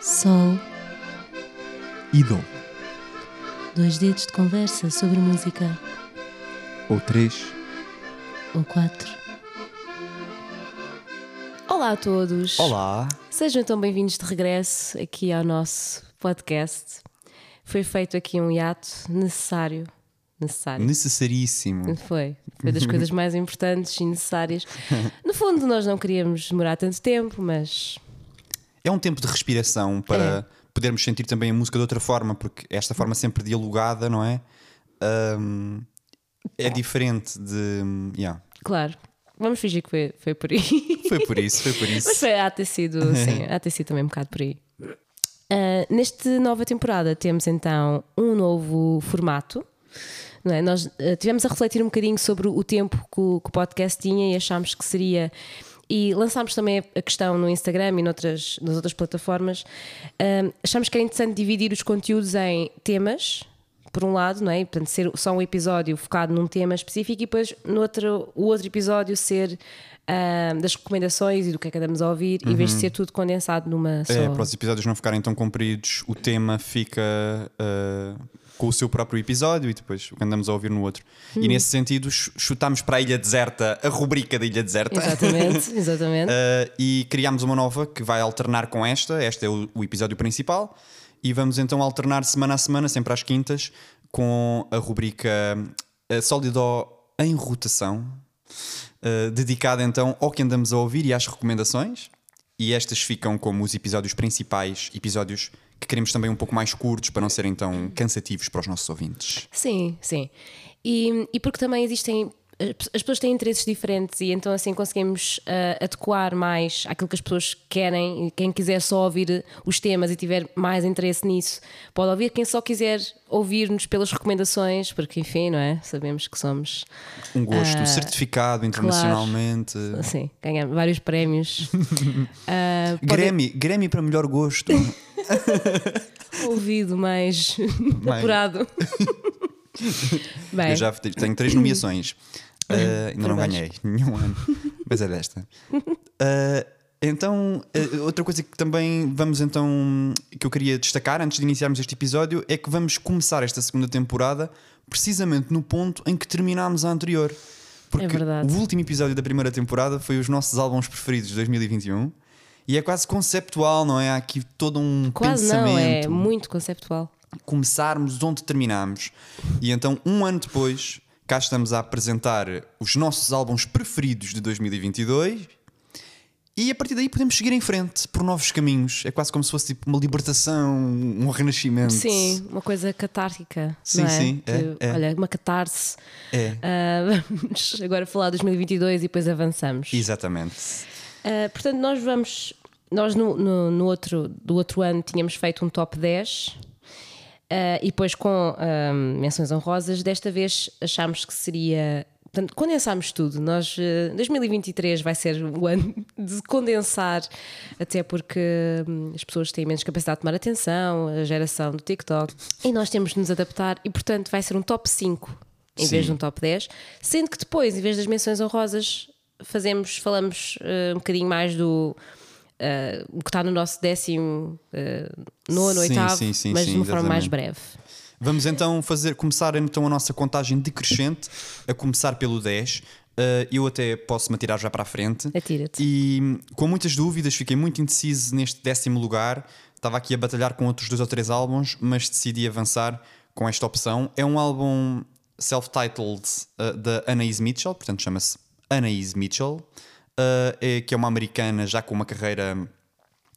Sol, e Dó. dois dedos de conversa sobre música, Ou três. ou quatro. Olá a todos! Olá. Sejam então bem-vindos de regresso aqui ao nosso podcast. Foi feito aqui um hiato necessário. Necessário. Necessaríssimo. Foi. Foi das coisas mais importantes e necessárias. No fundo, nós não queríamos demorar tanto tempo, mas É um tempo de respiração para podermos sentir também a música de outra forma, porque esta forma sempre dialogada, não é? Ahm, é diferente de. Yeah. claro, vamos fingir que foi, foi por aí. Foi por isso, foi por isso. Mas foi, há ter sido, sim, há ter sido também um bocado por aí. Ah, nesta nova temporada temos então um novo formato. Não é? Nós ah, tivemos a refletir um bocadinho sobre o tempo que o, que o podcast tinha e achámos que seria. E lançámos também a questão no Instagram e noutras, nas outras plataformas. Ah, achámos que era interessante dividir os conteúdos em temas, por um lado, não é? Portanto, ser só um episódio focado num tema específico e depois no outro, o outro episódio ser ah, das recomendações e do que é que andamos a ouvir, em vez de ser tudo condensado numa só. É, para os episódios não ficarem tão compridos, o tema fica ah, com o seu próprio episódio e depois o que andamos a ouvir no outro. Hum. E nesse sentido, ch- chutámos para a Ilha Deserta a rubrica da Ilha Deserta. Exatamente, exatamente. Uh, e criámos uma nova que vai alternar com esta. Este é o, o episódio principal. E vamos então alternar semana a semana, sempre às quintas, com a rubrica uh, Sólido em rotação, uh, dedicada então ao que andamos a ouvir e às recomendações. E estas ficam como os episódios principais, episódios que queremos também um pouco mais curtos para não serem tão cansativos para os nossos ouvintes. Sim, sim. E, e porque também existem. As- As pessoas têm interesses diferentes e então assim conseguimos ah, adequar mais àquilo que as pessoas querem. E quem quiser só ouvir os temas e tiver mais interesse nisso, pode ouvir. Quem só quiser ouvir-nos pelas recomendações, porque enfim, não é? Sabemos que somos. Um gosto Ah, certificado internacionalmente. Assim, ganhamos vários prémios. Ah, podem- Grammy, Grammy para melhor gosto. ouvido mais apurado. Bem, Eu já te- tenho três nomeações. Uh, ainda não ganhei nenhum ano, mas é desta. Uh, então, uh, outra coisa que também vamos então que eu queria destacar antes de iniciarmos este episódio é que vamos começar esta segunda temporada precisamente no ponto em que terminámos a anterior. Porque É verdade. o último episódio da primeira temporada foi os nossos álbuns preferidos de 2021 e é quase conceptual, não é? Há aqui todo um quase pensamento não, é muito conceptual. começarmos onde terminamos. E então, um ano depois, cá estamos a apresentar os nossos álbuns preferidos de 2022. E a partir daí podemos seguir em frente por novos caminhos. É quase como se fosse tipo uma libertação, um renascimento. Sim, uma coisa catártica. Sim, é? sim, é, Que, é. Olha, uma catarse. É, Ah, vamos agora falar de 2022 e depois avançamos. exatamente. Ah, portanto, nós vamos. Nós no, no, no outro, do outro ano tínhamos feito um top 10 ah, e depois com ah, menções honrosas. Desta vez achámos que seria. Portanto, condensámos tudo. Nós, ah, 2023 vai ser o ano de condensar, até porque hum, as pessoas têm menos capacidade de tomar atenção, a geração do TikTok, e nós temos de nos adaptar, e portanto vai ser um top 5 em vez de Sim. um top 10, sendo que depois, em vez das menções honrosas, fazemos, falamos um bocadinho mais do o que está no nosso décimo eh, nono, Sim, oitavo, sim, sim, mas de uma forma mais breve. Vamos então fazer, começar então a nossa contagem decrescente, a começar pelo 10. Uh, eu até posso me atirar já para a frente. Atira-te. E com muitas dúvidas, fiquei muito indeciso neste décimo lugar. Estava aqui a batalhar com outros dois ou três álbuns, mas decidi avançar com esta opção. É um álbum self-titled uh, da Anaïs Mitchell, portanto chama-se Anaïs Mitchell, uh, é, que é uma americana já com uma carreira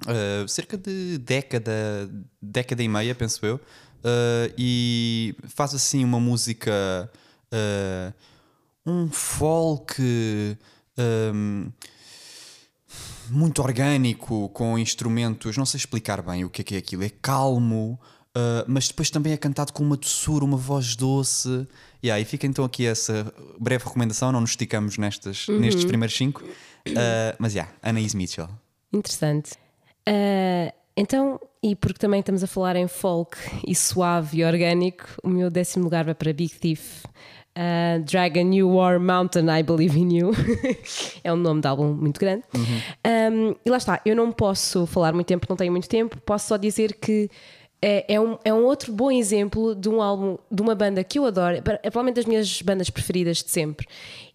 uh, cerca de década, década e meia, penso eu, uh, e faz assim uma música, um folk um, muito orgânico, com instrumentos, não sei explicar bem o que é que é aquilo, é calmo. uh, mas depois também é cantado com uma doçura, uma voz doce. E aí fica então aqui essa breve recomendação. Não nos esticamos nestas, nestes primeiros cinco. Uh, mas já, yeah, Anaïs Mitchell. Interessante. Ah, então, e porque também estamos a falar em folk e suave e orgânico, o meu décimo lugar vai para Big Thief. Uh, Dragon You War Mountain, I Believe in You. é um nome de álbum muito grande. Um, e lá está, eu não posso falar muito tempo, não tenho muito tempo, posso só dizer que é, é, um, é um outro bom exemplo de um álbum, de uma banda que eu adoro, é provavelmente das minhas bandas preferidas de sempre.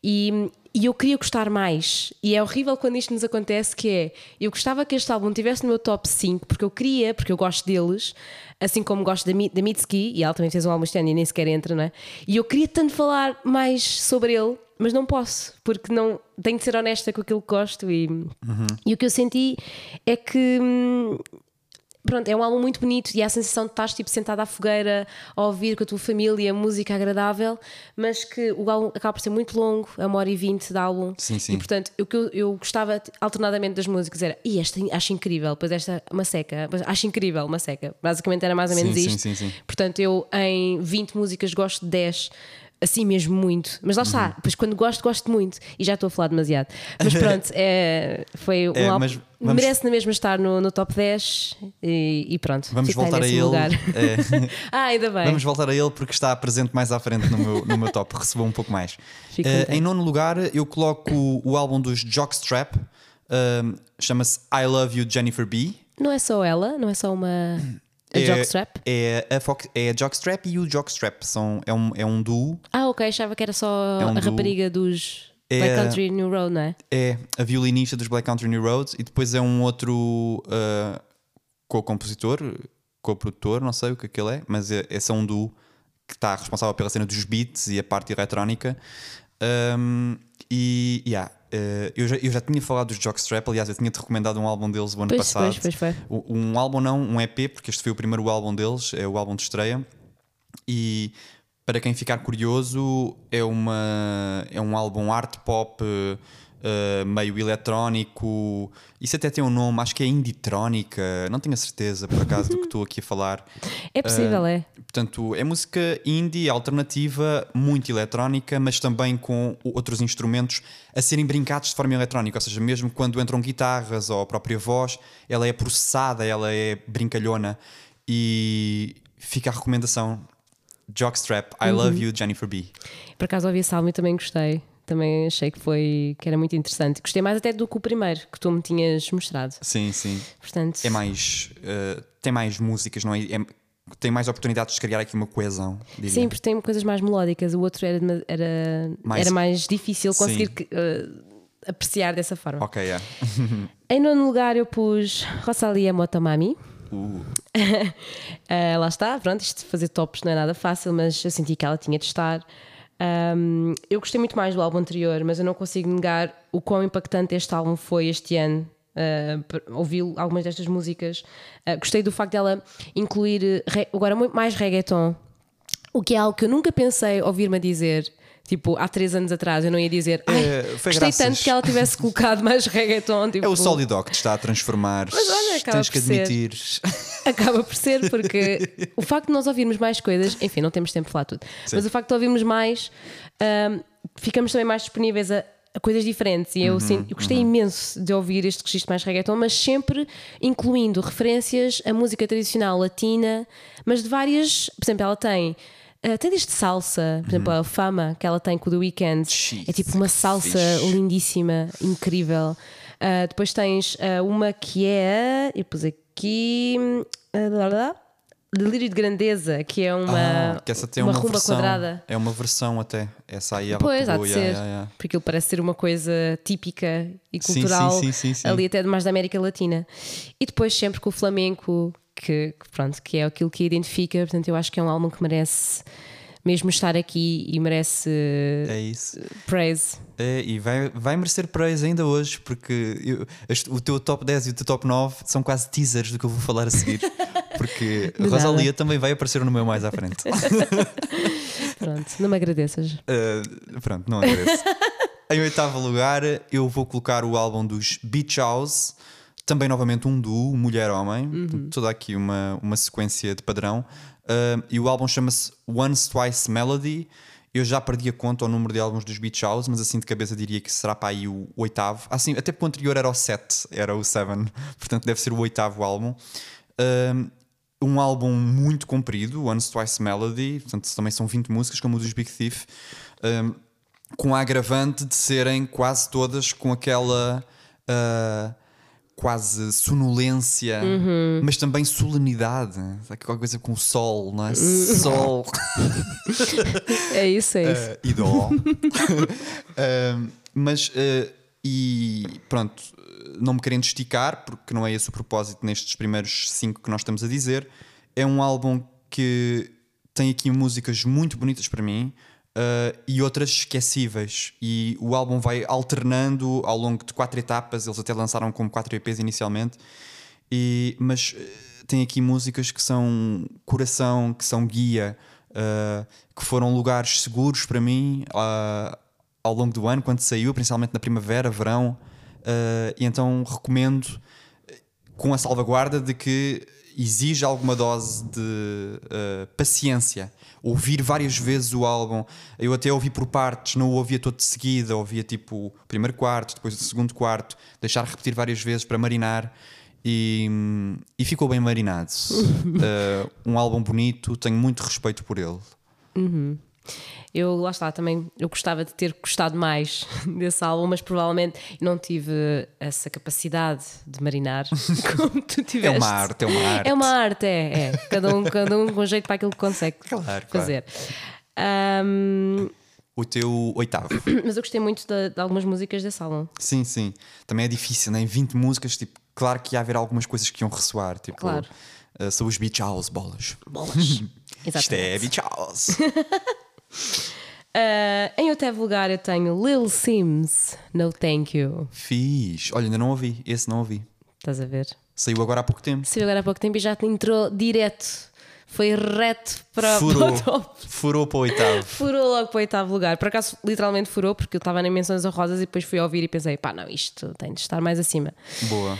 E, e eu queria gostar mais. E é horrível quando isto nos acontece, que é, eu gostava que este álbum estivesse no meu top 5, porque eu queria, porque eu gosto deles, assim como gosto da, da Mitski, e ela também fez um álbum este ano e nem sequer entra, não é? E eu queria tanto falar mais sobre ele, mas não posso, porque não tenho de ser honesta com aquilo que gosto e, uhum. e o que eu senti é que hum, pronto, é um álbum muito bonito e há a sensação de estar tipo sentada à fogueira a ouvir com a tua família música agradável, mas que o álbum acaba por ser muito longo, é uma hora e vinte de álbum. Sim, sim. E portanto, o que eu, eu, gostava alternadamente das músicas era, e esta acho incrível, depois esta uma seca, acho incrível, uma seca. Basicamente era mais ou menos sim, isto. Sim, sim, sim. Portanto, eu em 20 músicas gosto de 10 assim mesmo muito. Mas lá uhum. está, depois quando gosto, gosto muito. E já estou a falar demasiado. Mas pronto, é, foi um é, álbum. Vamos... Merece na mesma estar no, no top 10 e, e pronto. Vamos voltar a ele. É... ah, ainda bem. Vamos voltar a ele porque está presente mais à frente no meu, no meu top. Recebeu um pouco mais. Uh, em nono lugar, eu coloco o álbum dos Jockstrap. Uh, Chama-se I Love You Jennifer B. Não é só ela, não é só uma. A é, Jockstrap? É a, Fox, é a Jockstrap e o Jockstrap. São, é, um, é um duo. Ah, ok. Achava que era só é um a duo. rapariga dos é, Black Country New Road, não é? É a violinista dos Black Country New Road e depois é um outro uh, co-compositor, co-produtor, não sei o que aquele é, mas é, esse é um duo que está responsável pela cena dos beats e a parte eletrónica. Um, e yeah, Uh, eu, já, eu já tinha falado dos Jockstrap, aliás, eu tinha-te recomendado um álbum deles o ano pois, passado. Pois, pois. Um álbum não, um EP, porque este foi o primeiro álbum deles, é o álbum de estreia. E para quem ficar curioso, é, uma, é um álbum art pop uh, meio eletrónico. Isso até tem um nome, acho que é Inditrónica, não tenho a certeza por acaso do que estou aqui a falar. É possível, uh, é. Portanto, é música indie, alternativa, muito eletrónica, mas também com outros instrumentos a serem brincados de forma eletrónica. Ou seja, mesmo quando entram guitarras ou a própria voz, ela é processada, ela é brincalhona. E fica a recomendação. Jockstrap, I uhum. Love You, Jennifer B. Por acaso ouvi esse álbum e também gostei também achei que foi que era muito interessante. Gostei mais até do que o primeiro que tu me tinhas mostrado. Sim, sim. Portanto, é mais uh, tem mais músicas, não é? é? tem mais oportunidades de criar aqui uma coesão. Diria. Sim, porque tem coisas mais melódicas. O outro era era mais, era mais difícil conseguir uh, apreciar dessa forma. Ok, yeah. em nono lugar eu pus Rosalia Motomami. Uh. uh, lá está, pronto, isto de fazer tops não é nada fácil, mas eu senti que ela tinha de estar. Um, eu gostei muito mais do álbum anterior, mas eu não consigo negar o quão impactante este álbum foi este ano. Uh, ouvi algumas destas músicas. Uh, gostei do facto dela incluir agora muito mais reggaeton, o que é algo que eu nunca pensei ouvir-me dizer. Tipo, há três anos atrás eu não ia dizer é, gostei graças. tanto que ela tivesse colocado mais reggaeton. Tipo, é o Solidoc que te está a transformar. Mas olha, acaba Tens que admitir. Acaba por ser, porque o facto de nós ouvirmos mais coisas, enfim, não temos tempo para falar tudo, Sim. mas o facto de ouvirmos mais, um, ficamos também mais disponíveis a, a coisas diferentes. E eu, uhum, sim, eu gostei uhum. imenso de ouvir este registro mais reggaeton, mas sempre incluindo referências à música tradicional latina, mas de várias. Por exemplo, ela tem Uh, tem desde salsa, por exemplo, a Fama que ela tem com o The Weeknd. é tipo uma salsa fixe. lindíssima, incrível. Uh, depois tens uh, uma que é. Eu pus aqui. Delírio de Grandeza, que é uma, ah, que essa tem uma, uma rumba versão, quadrada. É uma versão até. Essa aí ela Pois, há de ser. Yeah, yeah. Porque ele parece ser uma coisa típica e cultural sim, sim, sim, ali até mais da América Latina. E depois sempre com o flamenco que, que, pronto, que é aquilo que identifica. Portanto, eu acho que é um álbum que merece mesmo estar aqui e merece é isso. praise. É, e vai, vai merecer praise ainda hoje, porque eu, este, o teu top 10 e o teu top 9 são quase teasers do que eu vou falar a seguir. Porque a Rosalia também vai aparecer no meu mais à frente. pronto, não me agradeças. Uh, pronto, não agradeço. em oitavo lugar, eu vou colocar o álbum dos Beach House também, novamente, um duo, mulher-homem, uhum. toda aqui uma, uma sequência de padrão. Uh, e o álbum chama-se Once Twice Melody. Eu já perdi a conta ao número de álbuns dos Beach House, mas assim de cabeça diria que será para aí o oitavo. Assim, até porque o anterior era o 7, era o 7, portanto deve ser o oitavo álbum. Um álbum muito comprido, Once Twice Melody, portanto também são 20 músicas, como o dos Big Thief. um, com a agravante de serem quase todas com aquela uh, quase sonolência, Uhum. mas também solenidade. Sabe, Qualquer coisa com o sol, não é? Sol É isso, é isso. uh, e dó. Um, mas, uh, e pronto, não me querendo esticar, porque não é esse o propósito nestes primeiros cinco que nós estamos a dizer, é um álbum que tem aqui músicas muito bonitas para mim. Uh, e outras esquecíveis, e o álbum vai alternando ao longo de quatro etapas. Eles até lançaram como quatro EPs inicialmente, e, mas uh, tem aqui músicas que são coração, que são guia, uh, que foram lugares seguros para mim uh, ao longo do ano, quando saiu, principalmente na primavera, verão. E então recomendo, com a salvaguarda de que exige alguma dose de uh, paciência. Ouvir várias vezes o álbum. Eu até ouvi por partes, não o ouvia todo de seguida, ouvia tipo o primeiro quarto, depois o segundo quarto, deixar repetir várias vezes para marinar. E, e ficou bem marinado. Uh, um álbum bonito, tenho muito respeito por ele. Eu, lá está, também eu gostava de ter gostado mais desse álbum, mas provavelmente não tive essa capacidade de marinar como tu É tiveste. uma arte, é uma arte. É uma arte, é. é. Cada, um, cada um com jeito para aquilo que consegue Claro, claro. fazer. Ahm, O teu oitavo. mas eu gostei muito de, de algumas músicas desse álbum. Sim, sim. Também é difícil, né? Em 20 músicas, tipo, claro que ia haver algumas coisas que iam ressoar. Tipo, Claro. uh, são os Beach House, bolas. Bolas. Isto é Beach House. Ah, em oitavo lugar eu tenho Lil Sims, No Thank You. Fiz. Olha, ainda não ouvi. Esse não ouvi. Estás a ver? Saiu agora há pouco tempo. Saiu agora há pouco tempo e já te entrou direto. Foi reto para, para Furou. o top. Furou para o oitavo. Furou logo para o oitavo lugar. Por acaso, literalmente furou, porque eu estava nem menções honrosas e depois fui ouvir e pensei, pá, não, isto tem de estar mais acima. Boa.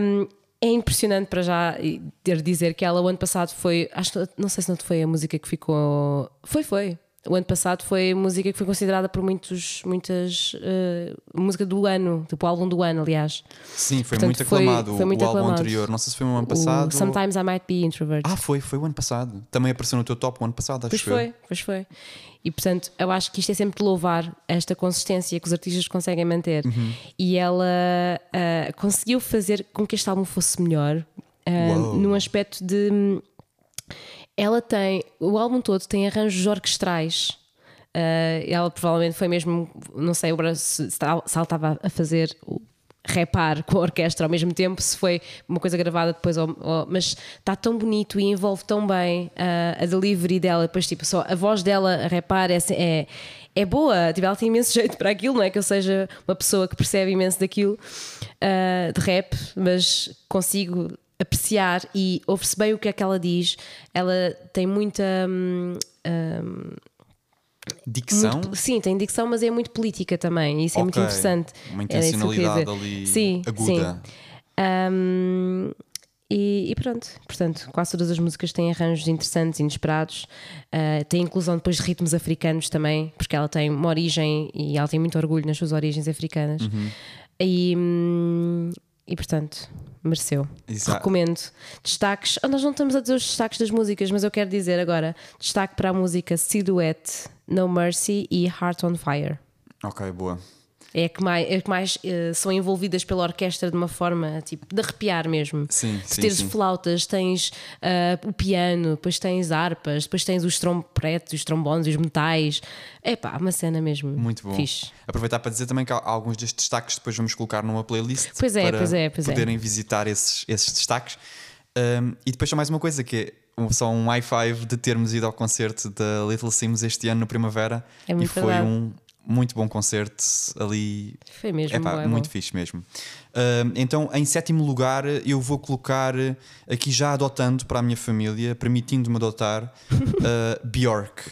Um, é impressionante para já ter de dizer que ela o ano passado foi, acho não sei se não foi a música que ficou. Foi, foi. O ano passado foi música que foi considerada por muitos, muitas. eh, música do ano, tipo o álbum do ano, aliás. Sim, foi Portanto, muito foi- aclamado foi muito o álbum aclamado. anterior. Não sei se foi no ano O passado. Sometimes I Might Be Introvert. Ah, foi, foi o ano passado. Também apareceu no teu top o ano passado, acho Pois eu. foi, pois foi. E portanto, eu acho que isto é sempre de louvar esta consistência que os artistas conseguem manter. Uhum. E ela ah, conseguiu fazer com que este álbum fosse melhor, Uou. num aspecto de. Ela tem. O álbum todo tem arranjos orquestrais. Ah, ela provavelmente foi mesmo. Não sei se, se ela estava a fazer. Repar com a orquestra ao mesmo tempo, se foi uma coisa gravada depois, ou- ou- mas está tão bonito e envolve tão bem ah, a delivery dela. Depois, tipo, só a voz dela a repar é, é, é boa. Tipo, ela tem imenso jeito para aquilo, não é que eu seja uma pessoa que percebe imenso daquilo ah, de rap, mas consigo apreciar e ouve-se bem o que é que ela diz. Ela tem muita. hum, hum, Dicção. muito- sim, tem dicção, mas é muito política também. E isso é muito interessante. Uma eu queria intencionalidade ali sim, aguda. Sim. Ahm, e, e pronto, portanto, quase todas as músicas têm arranjos interessantes, inesperados. Ah, tem inclusão depois de ritmos africanos também, porque ela tem uma origem e ela tem muito orgulho nas suas origens africanas. Uhum. E, hum, e portanto, mereceu. Exato. Recomendo. Destaques. ah, nós não estamos a dizer os destaques das músicas, mas eu quero dizer agora: destaque para a música Silhouette, No Mercy e Heart on Fire. Ok, boa. É a que mais, é que mais eh, são envolvidas pela orquestra de uma forma tipo de arrepiar mesmo. Sim, de sim, teres sim. flautas, tens ah, o piano, depois tens harpas, depois tens os trompetes, os trombones, os metais. É pá, uma cena mesmo. Muito bom. Fixe. Aproveitar para dizer também que há alguns destes destaques depois vamos colocar numa playlist Pois é, para pois é, pois é. poderem visitar esses, esses destaques. Um, e depois só mais uma coisa que é só um high five de termos ido ao concerto da Little Sims este ano no Primavera É e foi verdade. um muito bom concerto ali Foi mesmo. Epá, bué muito bom. fixe mesmo. Um, então, em sétimo lugar, eu vou colocar uh, aqui já adotando para a minha família, permitindo-me adotar uh, Bjork,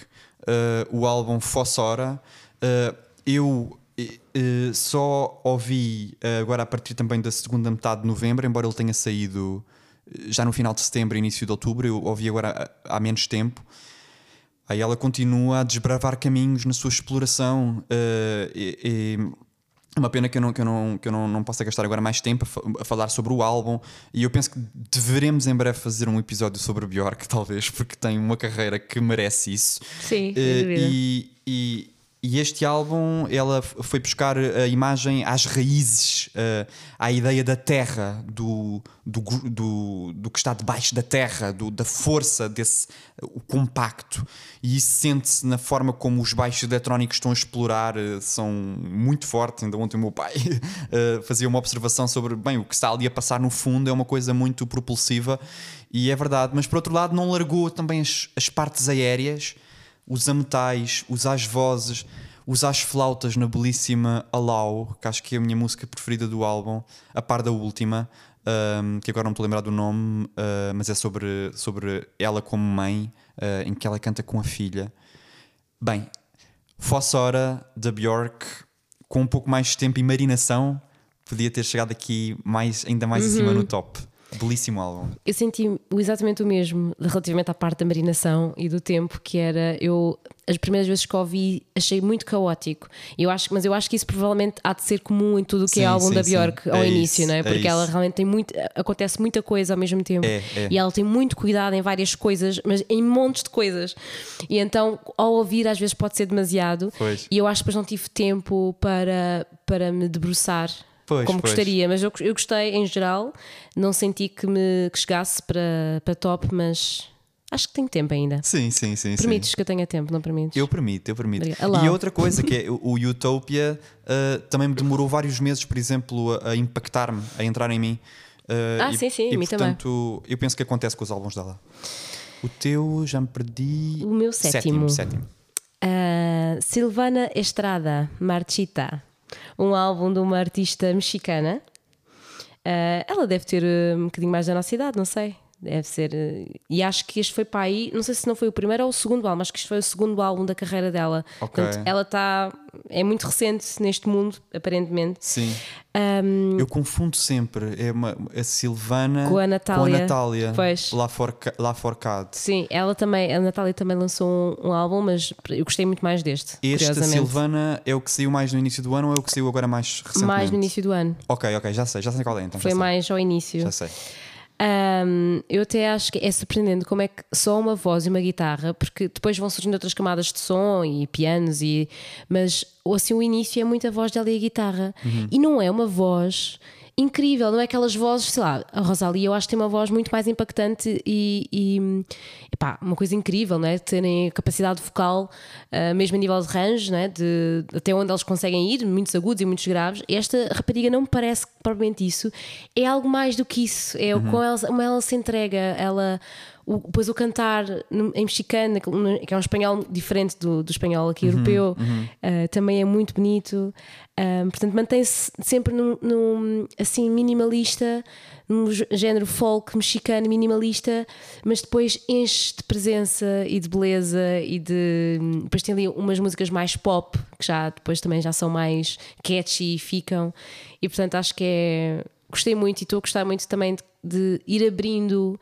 uh, o álbum Fossora. Uh, eu eh, eh, só ouvi uh, agora a partir também da segunda metade de novembro, embora ele tenha saído eh, já no final de setembro, início de outubro, eu ouvi agora há menos tempo. Aí ela continua a desbravar caminhos na sua exploração. eh, e- é uma pena que eu, não, que eu, não, que eu não, não possa gastar agora mais tempo a, a falar sobre o álbum. E eu penso que deveremos em breve fazer um episódio sobre Bjork, talvez, porque tem uma carreira que merece isso. Sim, dúvida. e, e E este álbum, ela foi buscar a imagem às raízes, uh, à ideia da terra, do, do, do, do que está debaixo da terra, do, da força desse o compacto. E isso sente-se na forma como os baixos eletrónicos estão a explorar, uh, são muito fortes. Ainda ontem o meu pai fazia uma observação sobre, bem, o que está ali a passar no fundo é uma coisa muito propulsiva. E é verdade, mas por outro lado, não largou também as, as partes aéreas os metais, os as vozes, os as flautas na belíssima Allow, que acho que é a minha música preferida do álbum, a par da última, um, que agora não estou a lembrar do nome, uh, mas é sobre, sobre ela como mãe, uh, em que ela canta com a filha. Bem, Fossora da Björk, com um pouco mais de tempo e marinação, podia ter chegado aqui mais, ainda mais uhum. acima no top. Belíssimo álbum. Eu senti exatamente o mesmo relativamente à parte da marinação e do tempo, que era eu as primeiras vezes que ouvi achei muito caótico. Eu acho, mas eu acho que isso provavelmente há de ser comum em tudo o que é sim, é álbum sim, da Björk sim. ao é início, isso, não é? é Porque é ela realmente tem muito. acontece muita coisa ao mesmo tempo. É, é. E ela tem muito cuidado em várias coisas, mas em montes de coisas. E então, ao ouvir, às vezes pode ser demasiado. Pois. E eu acho que depois não tive tempo para, para me debruçar Pois, como pois. gostaria, mas eu, eu gostei em geral, não senti que me que chegasse para, para top, mas acho que tenho tempo ainda. Sim, sim, sim. Permites sim. que eu tenha tempo, não permites? Eu permito, eu permito. E outra coisa que é o Utopia uh, também me demorou vários meses, por exemplo, a, a impactar-me, a entrar em mim. Uh, ah, e, sim, sim, e, mim portanto, também. eu penso que acontece com os álbuns dela. O teu, já me perdi. O meu sétimo. Sétimo. sétimo. Uh, Silvana Estrada, Marchita um álbum de uma artista mexicana. Uh, ela deve ter uh, um bocadinho mais da nossa idade, não sei. Deve ser. Uh, e acho que este foi para aí, não sei se não foi o primeiro ou o segundo álbum, acho que este foi o segundo álbum da carreira dela. Okay. Portanto, ela está. É muito recente neste mundo, aparentemente. Sim. Um, Eu confundo sempre. É uma, a Silvana com a Natália. Com a Natália. Pois. Lá, for, lá Forcado. Sim, ela também. A Natália também lançou um, um, álbum, mas eu gostei muito mais deste. Este, a Silvana, é o que saiu mais no início do ano ou é o que saiu agora mais recentemente? Mais no início do ano. Ok, ok, já sei, já sei qual é então. Foi mais ao início. Já sei. Um, eu até acho que é surpreendente como é que só uma voz e uma guitarra, porque depois vão surgindo outras camadas de som e pianos, e, mas assim o início é muita voz dela e a guitarra. Uhum. E não é uma voz incrível, não é aquelas vozes, sei lá, a Rosalia eu acho que tem uma voz muito mais impactante e, e epá, uma coisa incrível, não é? Terem capacidade vocal, uh, mesmo a nível de range, não é? de, até onde eles conseguem ir, muitos agudos e muitos graves. Esta rapariga não me parece propriamente isso, é algo mais do que isso, é uhum. como, ela, como ela se entrega, ela o, depois o cantar em mexicano, que é um espanhol diferente do, do espanhol aqui uhum, europeu, uhum. Uh, também é muito bonito. Um, portanto, mantém-se sempre num, num, assim minimalista, num género folk mexicano minimalista, mas depois enche de presença e de beleza e de depois tem ali umas músicas mais pop que já depois também já são mais catchy e ficam e portanto acho que é gostei muito e estou a gostar muito também de, de ir abrindo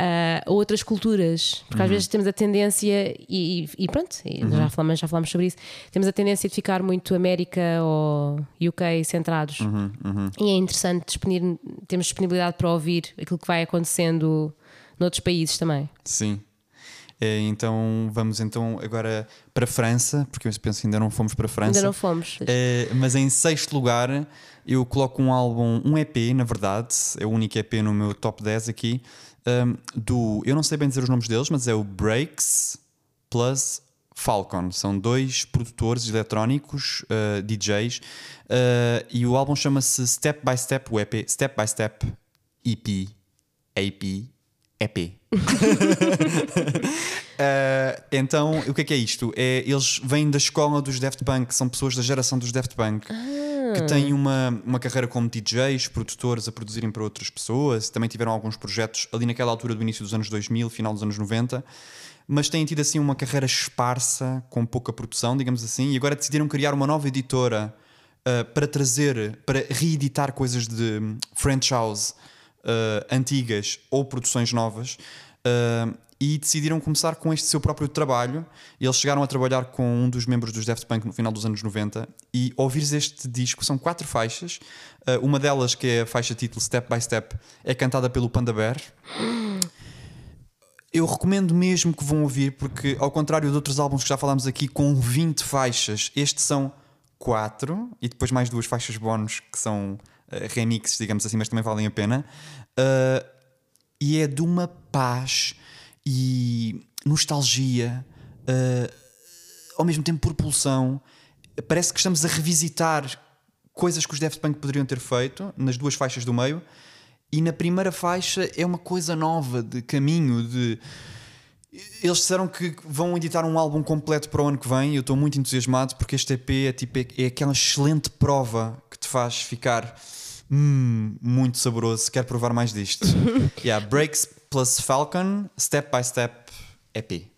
uh, outras culturas, porque uhum. às vezes temos a tendência, e, e pronto, uhum. já, falamos, já falamos sobre isso, temos a tendência de ficar muito América ou UK centrados. Uhum. uhum. E é interessante disponir, temos disponibilidade para ouvir aquilo que vai acontecendo noutros países também. Sim. É, então vamos então agora para a França, porque eu penso que ainda não fomos para a França. Ainda não fomos. É, mas em sexto lugar eu coloco um álbum, um EP, na verdade, é o único EP no meu top 10 aqui, um, do. Eu não sei bem dizer os nomes deles, mas é o Breaks plus Falcon. São dois produtores eletrónicos, uh, DJs, uh, e o álbum chama-se Step by Step, o EP, Step by Step EP, AP, EP. uh, então, o que é que é isto? É, eles vêm da escola dos Daft Punk, são pessoas da geração dos Daft Punk. Ah que têm uma, uma carreira como DJs, produtores a produzirem para outras pessoas, também tiveram alguns projetos ali naquela altura do início dos anos 2000, final dos anos 90, mas têm tido assim uma carreira esparsa, com pouca produção, digamos assim, e agora decidiram criar uma nova editora uh, para trazer, para reeditar coisas de French House uh, antigas ou produções novas. Uh, e decidiram começar com este seu próprio trabalho. Eles chegaram a trabalhar com um dos membros dos Daft Punk no final dos anos 90 e ouvires este disco são quatro faixas. Uh, uma delas, que é a faixa título Step by Step, é cantada pelo Panda Bear. eu recomendo mesmo que vão ouvir, porque ao contrário de outros álbuns que já falámos aqui com 20 faixas, estes são 4 e depois mais duas faixas bónus que são uh, remixes, digamos assim, mas também valem a pena. Uh, e é de uma paz e nostalgia, uh, ao mesmo tempo propulsão. Parece que estamos a revisitar coisas que os Daft Punk poderiam ter feito nas duas faixas do meio. E na primeira faixa é uma coisa nova de caminho, de eles disseram que vão editar um álbum completo para o ano que vem e eu estou muito entusiasmado porque este EP é, tipo, é, é aquela excelente prova que te faz ficar hum, muito saboroso. Quero provar mais disto. yeah, Breaks plus Falcon, Step by Step EP.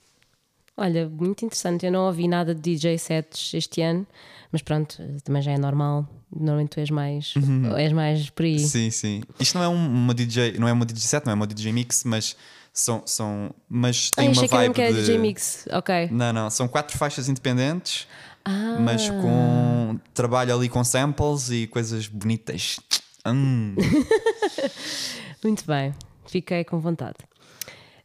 Olha, muito interessante. Eu não ouvi nada de DJ sets este ano, mas pronto, também já é normal. Normalmente tu és mais, uhum. és mais por aí. Sim, sim. Isto não é uma DJ, não é uma DJ set, não é uma DJ mix, mas são, são mas tem ah, uma vibe que era de... DJ mix, ok. Não, não, são quatro faixas independentes, ah. mas com trabalho ali com samples e coisas bonitas. Hum. Muito bem, fiquei com vontade.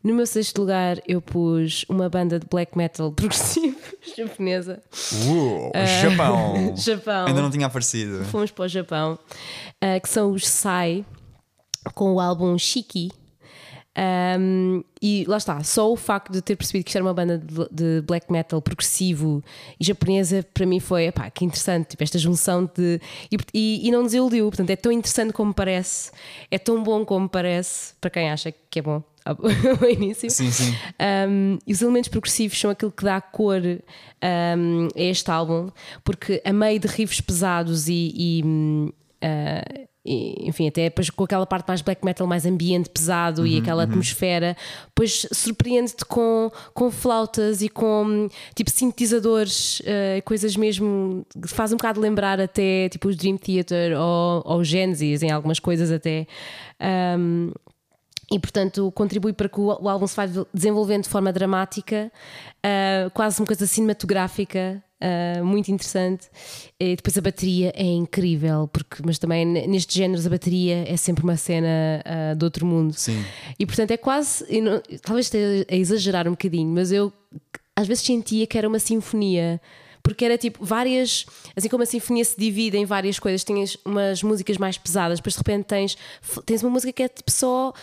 No meu sexto lugar, eu pus uma banda de black metal progressivo japonesa. Uh, uh, Japão. Japão. Ainda não tinha aparecido. Fomos para o Japão, uh, que são os Sai, com o álbum Shiki. Um, e lá está, só o facto de ter percebido que isto era uma banda de, de black metal progressivo e japonesa, para mim foi epá, que interessante, tipo, esta junção de. E, e, e, não desiludiu, portanto, é tão interessante como parece, é tão bom como parece, para quem acha que é bom ao início. Sim, sim. Um, e os elementos progressivos são aquilo que dá cor um, a este álbum, porque a meio de riffs pesados e. e uh, e, enfim, até depois com aquela parte mais black metal, mais ambiente pesado uhum, e aquela uhum. atmosfera, depois surpreende-te com, com flautas e com tipo sintetizadores, uh, coisas mesmo que faz um bocado lembrar até tipo os Dream Theater ou, ou Genesis em algumas coisas até. Um, e portanto contribui para que o, álbum se vá desenvolvendo de forma dramática, uh, quase uma coisa cinematográfica. Uh, muito interessante e depois a bateria é incrível porque mas também nestes géneros a bateria é sempre uma cena uh, de outro mundo Sim. e portanto é quase não, talvez esteja a exagerar um bocadinho mas eu às vezes sentia que era uma sinfonia porque era tipo várias, assim como a sinfonia se divide em várias coisas, tinhas umas músicas mais pesadas, depois de repente tens, tens uma música que é tipo só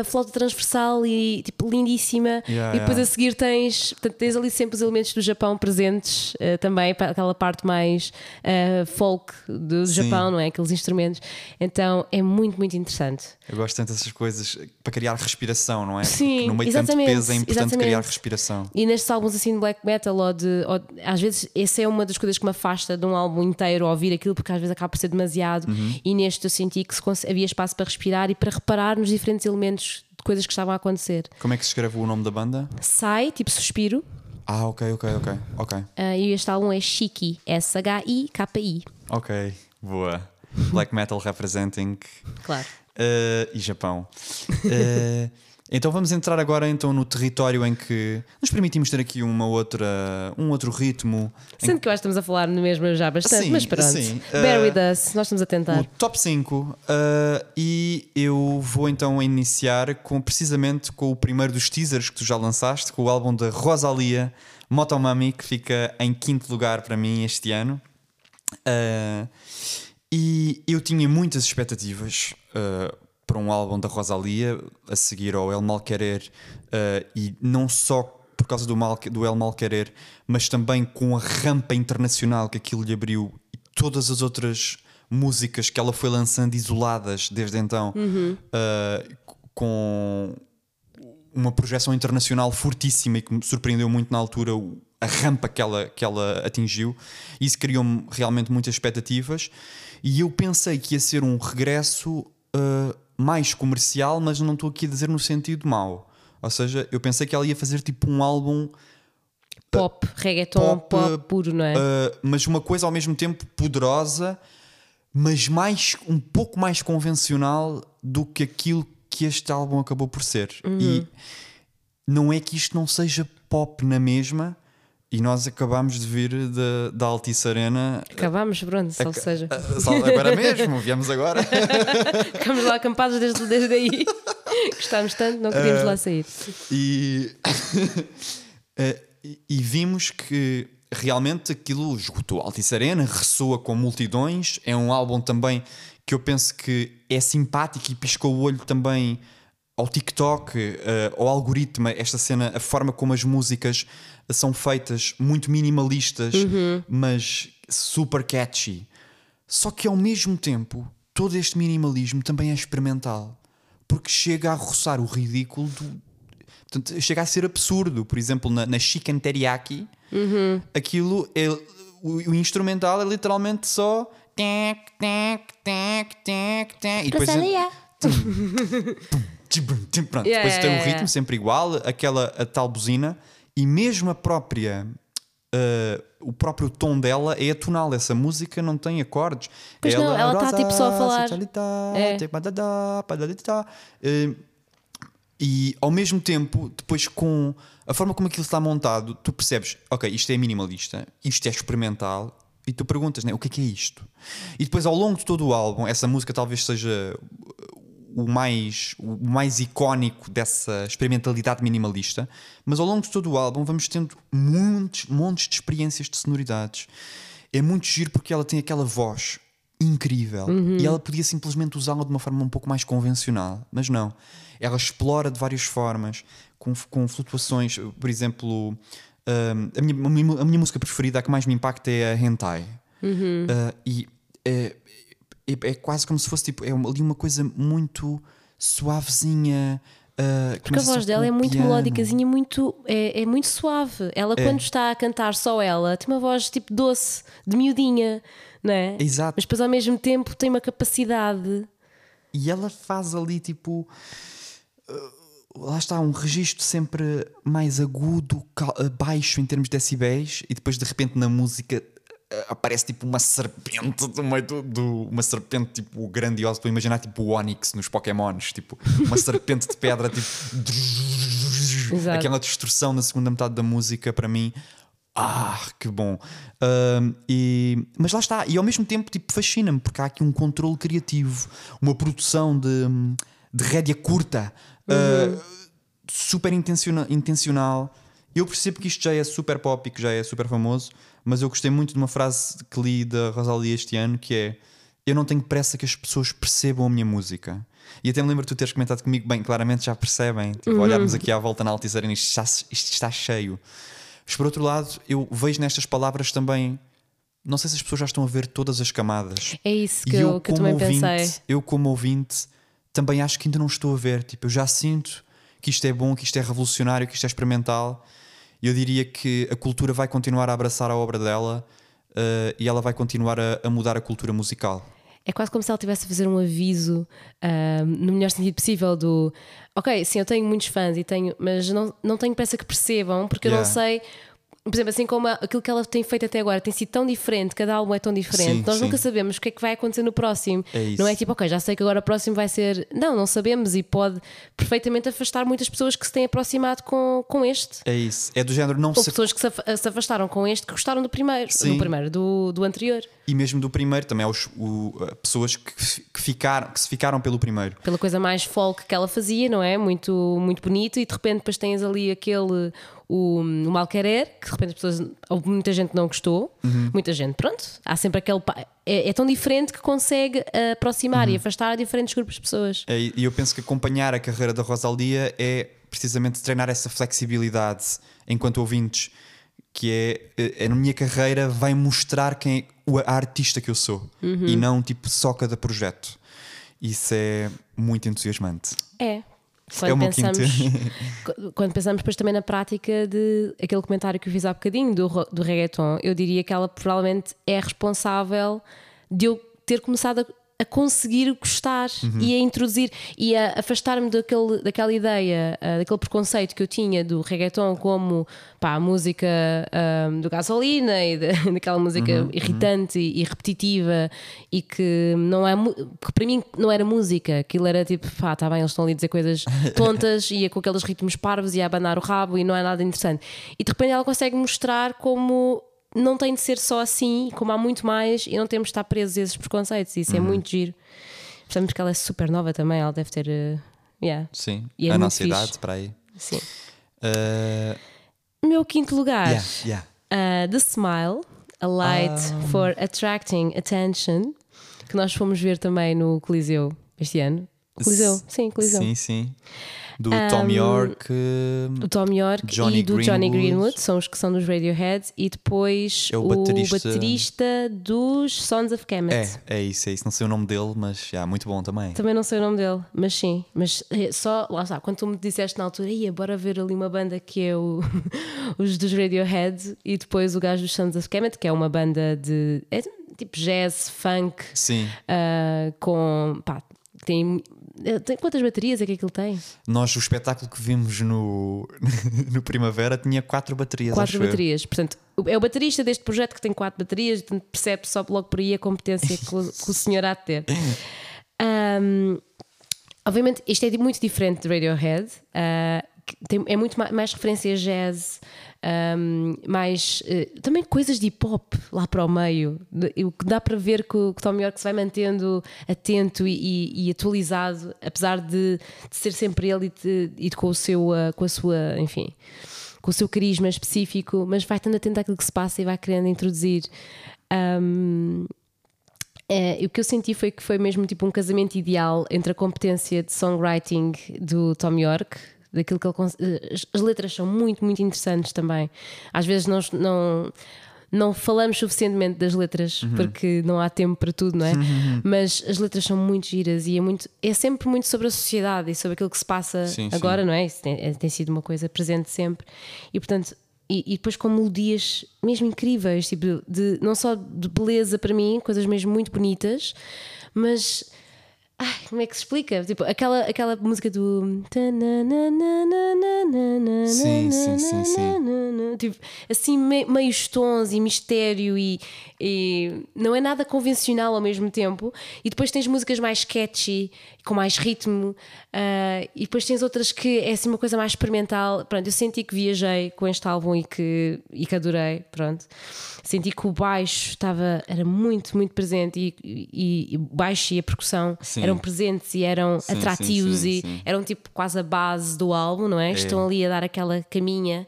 a flauta transversal e tipo lindíssima, yeah, e depois yeah. a seguir tens, portanto, tens ali sempre os elementos do Japão presentes uh, também, para aquela parte mais uh, folk do Sim. Japão, não é? Aqueles instrumentos. Então é muito, muito interessante. Eu gosto tanto dessas coisas para criar respiração, não é? Sim, Porque no meio de tanto peso é importante exatamente. criar respiração. E nestes álbuns assim de black metal ou de. Ou, às vezes essa é uma das coisas que me afasta de um álbum inteiro ouvir aquilo, porque às vezes acaba por ser demasiado. Uhum. E neste eu senti que havia espaço para respirar e para reparar nos diferentes elementos de coisas que estavam a acontecer. Como é que se escreve o nome da banda? Sai, tipo suspiro. Ah, ok, ok, ok. ok. Uh, e este álbum é Shiki, S-H-I-K-I. Ok, boa. Black metal representing. Claro. Uh, e Japão. Uh, então vamos entrar agora então no território em que nos permitimos ter aqui uma outra, um outro ritmo. Sendo que eu acho que estamos a falar no mesmo já bastante, sim, mas pronto. Sim. Bear uh, with us, nós estamos a tentar. O top 5. Uh, e eu vou então iniciar com precisamente com o primeiro dos teasers que tu já lançaste, com o álbum da Rosalia, Motomami, que fica em quinto lugar para mim este ano. Uh, e eu tinha muitas expectativas uh, para um álbum da Rosalia a seguir ao El Mal Querer, uh, e não só por causa do, mal, do El Mal Querer, mas também com a rampa internacional que aquilo lhe abriu e todas as outras músicas que ela foi lançando isoladas desde então, uhum. uh, com uma projeção internacional fortíssima e que me surpreendeu muito na altura a rampa que ela, que ela atingiu. Isso criou-me realmente muitas expectativas. E eu pensei que ia ser um regresso uh, mais comercial, mas não estou aqui a dizer no sentido mau. Ou seja, eu pensei que ela ia fazer tipo um álbum pop, uh, reggaeton, pop, pop, puro, não é? Uh, mas uma coisa ao mesmo tempo poderosa, mas mais um pouco mais convencional do que aquilo que este álbum acabou por ser. Uhum. E não é que isto não seja pop na mesma, e nós acabámos de vir da, da Altice Arena. Acabámos, pronto, ou seja. agora mesmo, viemos agora. Ficamos lá acampados desde, desde aí. Gostámos tanto, não queríamos Uh, lá sair. E, eh, e- e vimos que realmente aquilo esgotou Altice Arena, ressoa com multidões. É um álbum também que eu penso que é simpático e piscou o olho também ao TikTok, eh, ao algoritmo. Esta cena, a forma como as músicas são feitas, muito minimalistas, mas super catchy. Só que ao mesmo tempo, todo este minimalismo também é experimental. Porque chega a roçar o ridículo do, Portanto, chega a ser absurdo. Por exemplo, na, na Chicken Teriyaki, aquilo é. O, o instrumental é literalmente só. Tec, tec, tec, tec, tec, e depois. Tchim, Pronto, Yeah, depois tem o yeah, ritmo yeah. sempre igual, aquela a tal buzina, e mesmo a própria. uh, o próprio tom dela é atonal. Essa música não tem acordes. Pois não, ela tá, tipo, só a falar. É. É. E ao mesmo tempo, depois com a forma como aquilo está montado, tu percebes, ok, isto é minimalista, isto é experimental, e tu perguntas, né, o que é que é isto? E depois ao longo de todo o álbum, essa música talvez seja o mais, o mais icónico dessa experimentalidade minimalista, mas ao longo de todo o álbum vamos tendo muitos, montes de experiências de sonoridades. É muito giro porque ela tem aquela voz incrível e ela podia simplesmente usá-la de uma forma um pouco mais convencional, mas não. Ela explora de várias formas, com, com flutuações. Por exemplo, hum, a, minha, a minha- música preferida, a que mais me impacta, é a Hentai. Uh, e é, é- é quase como se fosse tipo, é uma- ali uma coisa muito suavezinha. uh, Porque a voz dela é muito piano. melódicazinha, muito, é, é muito suave. Ela, É. quando está a cantar só ela, tem uma voz tipo doce, de miudinha, não é? Exato. Mas depois ao mesmo tempo tem uma capacidade. E ela faz ali tipo. uh, lá está, um registro sempre mais agudo, uh, baixo em termos de decibéis, e depois de repente na música aparece tipo uma serpente no meio do, do- uma serpente tipo grandiosa. Estou a imaginar tipo o Onix nos Pokémons, tipo uma serpente de pedra, tipo Exato. aquela distorção na segunda metade da música para mim. Ah, que bom. E, mas lá está, e ao mesmo tempo tipo, fascina-me, porque há aqui um controle criativo, uma produção de, de rédea curta, ah, super intenciona- intencional. Eu percebo que isto já é super pop e que já é super famoso, mas eu gostei muito de uma frase que li da Rosalia este ano que é: Eu não tenho pressa que as pessoas percebam a minha música. E até me lembro de tu teres comentado comigo, bem, claramente já percebem. Tipo, olharmos aqui à volta na Altice Arena, isto está, isto está cheio. Mas por outro lado, eu vejo nestas palavras também. Não sei se as pessoas já estão a ver todas as camadas. É isso E que eu, que eu como também ouvinte, pensei. Eu, como ouvinte, também acho que ainda não estou a ver. Tipo, eu já sinto que isto é bom, que isto é revolucionário, que isto é experimental. E eu diria que a cultura vai continuar a abraçar a obra dela eh, e ela vai continuar a, a mudar a cultura musical. É quase como se ela estivesse a fazer um aviso ahm, no melhor sentido possível do ok, sim, eu tenho muitos fãs e tenho, mas não, não tenho pressa que percebam, porque eu não Yeah. sei. Por exemplo, assim como aquilo que ela tem feito até agora tem sido tão diferente, cada álbum é tão diferente, Sim, nós sim. nunca sabemos o que é que vai acontecer no próximo. É. Não é tipo, ok, já sei que agora o próximo vai ser. Não, não sabemos e pode perfeitamente afastar muitas pessoas que se têm aproximado com, com este. É isso. É do género não Ou se pessoas que se af- se afastaram com este que gostaram do primeiro, Sim. do primeiro, do, do anterior. E mesmo do primeiro, também há os, o- pessoas que, que, ficaram, que se ficaram pelo primeiro. pela coisa mais folk que ela fazia, não é? Muito, muito bonito, e de repente depois tens ali aquele o, o Malquerer, que de repente as pessoas, muita gente não gostou, muita gente, pronto, há sempre aquele é, é tão diferente que consegue eh, aproximar e afastar diferentes grupos de pessoas. É, E eu penso que acompanhar a carreira da Rosalia é precisamente treinar essa flexibilidade enquanto ouvintes, que é, é na minha carreira vai mostrar quem é o- a artista que eu sou e não tipo só cada projeto. Isso é muito entusiasmante. É. É Quando uma pensamos, quando pensamos depois também na prática de aquele comentário que eu fiz há bocadinho do, do reggaeton, eu diria que ela provavelmente é responsável de eu ter começado a, a conseguir gostar Uhum. e a introduzir e a afastar-me daquele, daquela ideia, ah, daquele preconceito que eu tinha do reggaeton como pá, a música ah, do gasolina e da- daquela música Uhum, irritante e, e repetitiva e que não é que para mim não era música, aquilo era tipo, pá, tá bem, eles estão ali a dizer coisas tontas e é com aqueles ritmos parvos e a abanar o rabo e não é nada interessante. E de repente ela consegue mostrar como não tem de ser só assim, como há muito mais e não temos de estar presos a esses preconceitos. Isso é muito giro. Percebemos que ela é super nova também, ela deve ter. eh, Yeah. Sim, é a nossa fixe. idade, para aí. Sim. Uh, Meu quinto lugar, yeah, yeah. uh, The Smile, A Light Ah. for Attracting Attention, que nós fomos ver também no Coliseu este ano. Coliseu, sim, Coliseu. Sim, sim. Do Tom York. uh, Tom York Johnny e do Johnny Greenwood. Greenwood, são os que são dos Radiohead, e depois É o o baterista- baterista dos Sons of Kemet. É, é isso, é isso. Não sei o nome dele, mas já, muito bom também. Também não sei o nome dele, mas sim. Mas é, só, lá está, quando tu me disseste na altura, ia, bora ver ali uma banda que é o, os dos Radiohead e depois o gajo dos Sons of Kemet, que é uma banda de. É tipo jazz, funk, Sim, ah, com. pá, tem, tem. Quantas baterias é que aquilo tem? nós o espetáculo que vimos no, no Primavera tinha quatro baterias. Quatro eu. baterias. Portanto, é o baterista deste projeto que tem quatro baterias, portanto, percebe só logo por aí a competência que o, que o senhor há de ter. Ahm, obviamente, isto é muito diferente de Radiohead. que tem- é muito ma- mais, referência a jazz, ahm, mais eh, também coisas de hip hop lá para o meio. O que dá para ver que o, que Tom York se vai mantendo atento e, e- e atualizado, apesar de, de ser sempre ele e, de- e de com, o seu, ah, com a sua, enfim, com o seu carisma específico, mas vai estando atento àquilo que se passa e vai querendo introduzir. Ahm, é, e o que eu senti foi que foi mesmo tipo um casamento ideal entre a competência de songwriting do Tom York, daquilo que ele eh, as, as letras são muito, muito interessantes também. Às vezes nós não não falamos suficientemente das letras Uhum. porque não há tempo para tudo, não é? Mas as letras são muito giras e é, muito, é sempre muito sobre a sociedade e sobre aquilo que se passa Sim, sim. agora, não é? Isso tem, é- tem sido uma coisa presente sempre. E portanto, e, e depois com melodias mesmo incríveis, tipo, de, não só de beleza para mim, coisas mesmo muito bonitas, mas. Ai, como é que se explica? Tipo, aquela, aquela música do. Sim, sim, sim, sim. Tipo, assim, me- meios tons e mistério, e, e não é nada convencional ao mesmo tempo. E depois tens músicas mais catchy, com mais ritmo, ah, e depois tens outras que é assim uma coisa mais experimental. Pronto, eu senti que viajei com este álbum e que, e que adorei. Pronto, senti que o baixo estava, era muito, muito presente, e, e, e baixo e a percussão Sim. Eram presentes e eram Sim, atrativos sim, sim, e eram tipo quase a base do álbum, não é? Estão ali a dar aquela caminha.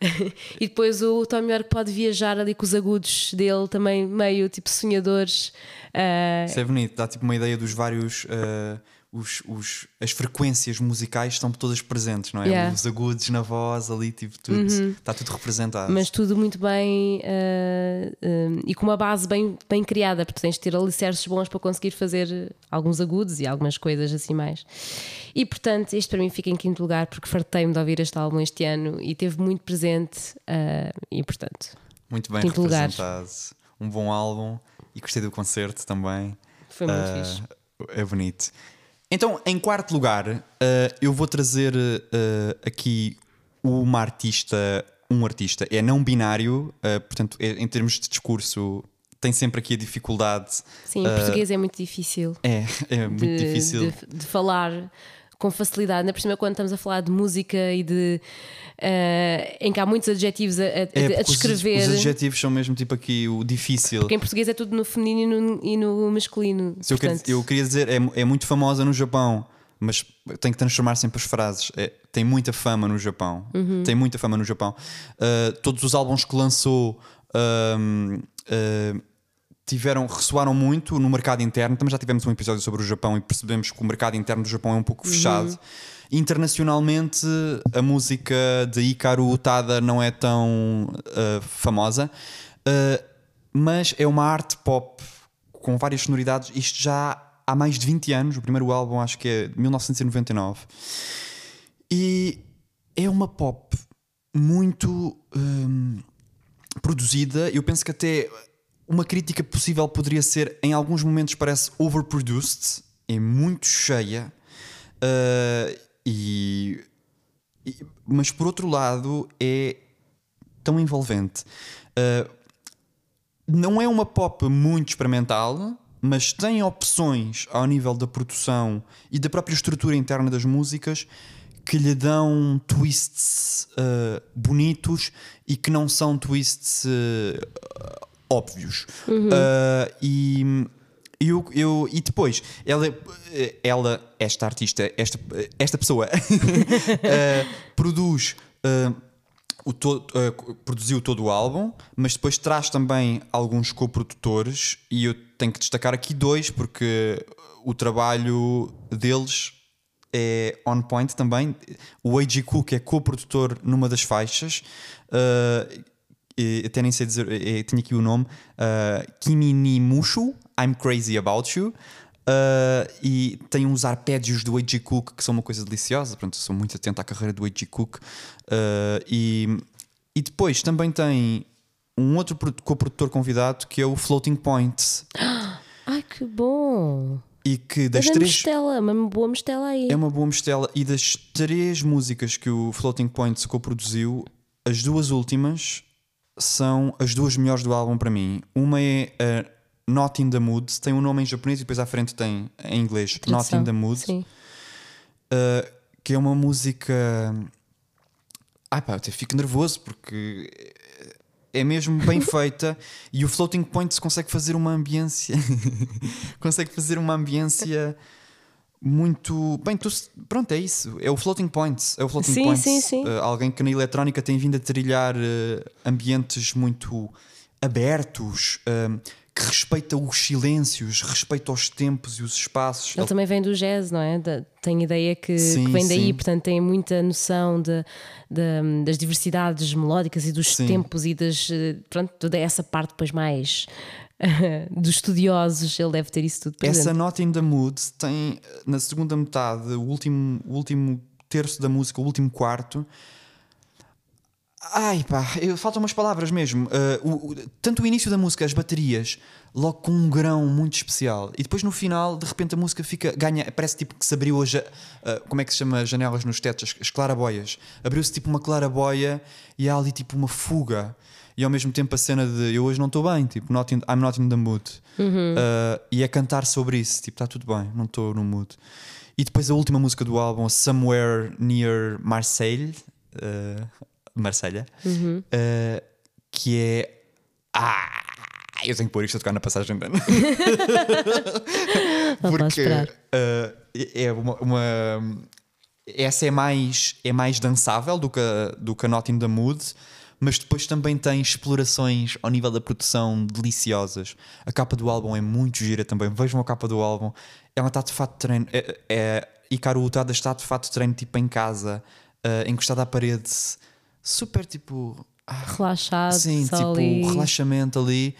e depois o Tom York pode viajar ali com os agudos dele também meio tipo sonhadores. Ah, Isso é bonito, dá tipo uma ideia dos vários. uh, os, os- as frequências musicais estão todas presentes, não é? Yeah. Uhum. Os agudos na voz, ali, tipo, tudo. Está tudo representado. mas tudo muito bem ah, ah, e com uma base bem, bem criada, porque tens de ter alicerces bons para conseguir fazer alguns agudos e algumas coisas assim mais. E portanto, isto para mim fica em quinto lugar porque fartei-me de ouvir este álbum este ano e teve muito presente ah, e portanto. Muito bem quinto lugar. representado. Um bom álbum e gostei do concerto também. Foi muito Ah, fixe. É bonito. Então, em quarto lugar, ah, eu vou trazer ah, aqui uma artista, um artista, é não binário, ah, portanto, é- em termos de discurso, tem sempre aqui a dificuldade. Sim, em português é muito difícil. É, é muito de, difícil. de- de falar com facilidade, ainda por cima quando estamos a falar de música e de eh, em que há muitos adjetivos a, a- É, a porque os- descrever. Os, adjetivos são mesmo tipo aqui o difícil. Porque em português é tudo no feminino e no, e no masculino. Se portanto, eu queria dizer, é, é muito famosa no Japão, mas tem que transformar sempre as frases. É- tem muita fama no Japão. Uhum. Tem muita fama no Japão. Uh, todos os álbuns que lançou um, uh, tiveram, ressoaram muito no mercado interno. Também já tivemos um episódio sobre o Japão e percebemos que o mercado interno do Japão é um pouco Uhum. fechado. Internacionalmente, a música de Hikaru Utada não é tão uh, famosa, uh, mas é uma arte pop com várias sonoridades. Isto já há mais de 20 anos. O primeiro álbum acho que é de 1999. E é uma pop muito hum, produzida. Eu penso que até uma crítica possível poderia ser, em alguns momentos, parece overproduced. É muito cheia. Uh, e, e- mas por outro lado, é tão envolvente. Uh, não é uma pop muito experimental, mas tem opções ao nível da produção e da própria estrutura interna das músicas que lhe dão twists uh, bonitos e que não são twists uh, óbvios. Uh, e, eu, eu, e depois, ela, ela, esta artista, esta, esta pessoa, uh, produz. Uh, o uh, produziu todo o álbum, mas depois traz também alguns coprodutores e eu tenho que destacar aqui dois porque o trabalho deles é on point também. O A.G. Cook é co-produtor numa das faixas. Até nem sei dizer, é, tinha aqui o nome. Uh, Kimi ni Mushu, I'm Crazy About You. Uh, e tem uns arpédios do A.G. Cook que são uma coisa deliciosa. Pronto, sou muito atento à carreira do A.G. Cook. Uh, e, e depois também tem um outro co-produtor convidado que é o Floating Point. Ai que bom! E que das é três. Mistela, uma boa mistela aí. É uma boa mistela. E das três músicas que o Floating Point co-produziu, as duas últimas são as duas melhores do álbum para mim. Uma é a Not in the Mood, tem um nome em japonês e depois à frente tem em inglês Not in the Mood, uh, que é uma música. Ai pá, eu até fico nervoso porque é mesmo bem feita e o Floating Points consegue fazer uma ambiência, consegue fazer uma ambiência muito bem. Tu, pronto, é isso. É o Floating Points. É o Floating sim, Points. Sim, sim. Uh, alguém que na eletrónica tem vindo a trilhar uh, ambientes muito abertos. Uh, que respeita os silêncios, respeita os tempos e os espaços. Ele, Ele... também vem do jazz, não é? Tenho ideia que, sim, que vem daí, sim. portanto tem muita noção de, de, das diversidades melódicas e dos sim. tempos e das, eh, pronto, toda essa parte depois mais dos estudiosos, ele deve ter isso tudo presente. Essa Not in the Mood tem na segunda metade, o último, o último terço da música, o último quarto, Ai pá, faltam umas palavras mesmo. Uh, o, o, tanto o início da música, as baterias, logo com um grão muito especial. E depois no final, de repente a música fica, ganha, parece tipo que se abriu hoje, uh, como é que se chama janelas nos tetos? As claraboias. Abriu-se tipo uma claraboia e há ali tipo uma fuga. E ao mesmo tempo a cena de eu hoje não estou bem, tipo, not in, I'm not in the mood. Uhum. Uh, e é cantar sobre isso, tipo, está tudo bem, não estou no mood. E depois a última música do álbum, Somewhere Near Marseille. Uh, Marselha, uhum. uh, que é. Ah! Eu tenho que pôr isto a tocar na passagem de ano. Porque uh, é uma, uma, Essa é mais, é mais dançável do que, a, do que a Not in the Mood, mas depois também tem explorações ao nível da produção deliciosas. A capa do álbum é muito gira também. Vejam a capa do álbum. Ela está de fato de treino. É, é, Icaro Utada está de fato de treino, tipo em casa, uh, encostada à parede super tipo. Ah, Relaxado, sim, tipo ali. relaxamento ali.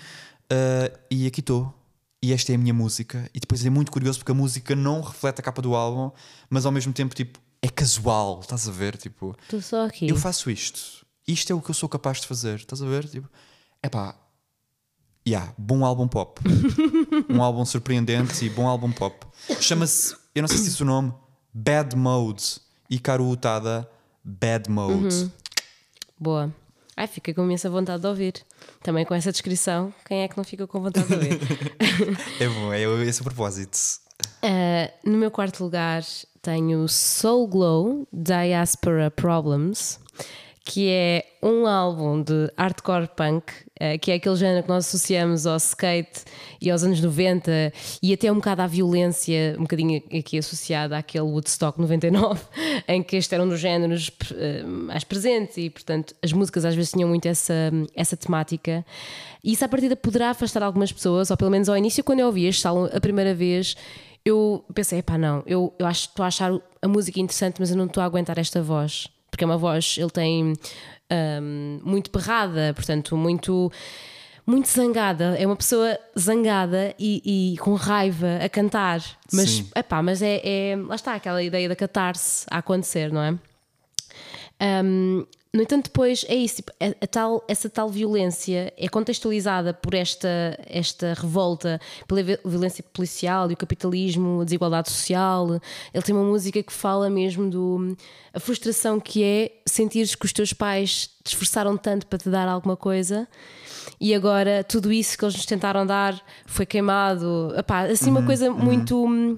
Uh, e aqui estou. E esta é a minha música. E depois é muito curioso porque a música não reflete a capa do álbum, mas ao mesmo tempo, tipo, é casual. Estás a ver? Tipo, Estou só aqui. Eu faço isto. Isto é o que eu sou capaz de fazer. Estás a ver? Tipo, é pá. Yeah, bom álbum pop. um álbum surpreendente e bom álbum pop. Chama-se, eu não sei se disse o nome, Bad Mode. E Caro Utada, Bad Mode. Uhum. Boa. Ai, fica com imensa vontade de ouvir. Também com essa descrição, quem é que não fica com vontade de ouvir? é bom, é esse o propósito. Uh, no meu quarto lugar tenho Soul Glow Diaspora Problems que é um álbum de hardcore punk, uh, que é aquele género que nós associamos ao skate e aos anos 90 e até um bocado à violência, um bocadinho aqui associada àquele Woodstock 99, em que este era um dos géneros uh, mais presentes e, portanto, as músicas às vezes tinham muito essa, essa temática. E isso, à partida, poderá afastar algumas pessoas, ou pelo menos ao início, quando eu ouvi este álbum a primeira vez. Eu pensei, pá, não, eu, eu acho estou a achar a música interessante, mas eu não estou a aguentar esta voz porque é uma voz, ele tem um, muito berrada, portanto, muito muito zangada, é uma pessoa zangada e, e com raiva a cantar, mas, epá, mas é, é, lá está aquela ideia da catarse a acontecer, não é? Um, no entanto, depois é isso, tipo, a, a, tal, essa tal violência é contextualizada por esta, esta revolta pela violência policial e o capitalismo, a desigualdade social. Ele tem uma música que fala mesmo do a frustração que é sentir que os teus pais te esforçaram tanto para te dar alguma coisa e agora tudo isso que eles nos tentaram dar foi queimado. Epá, assim, uma uhum, coisa uhum. muito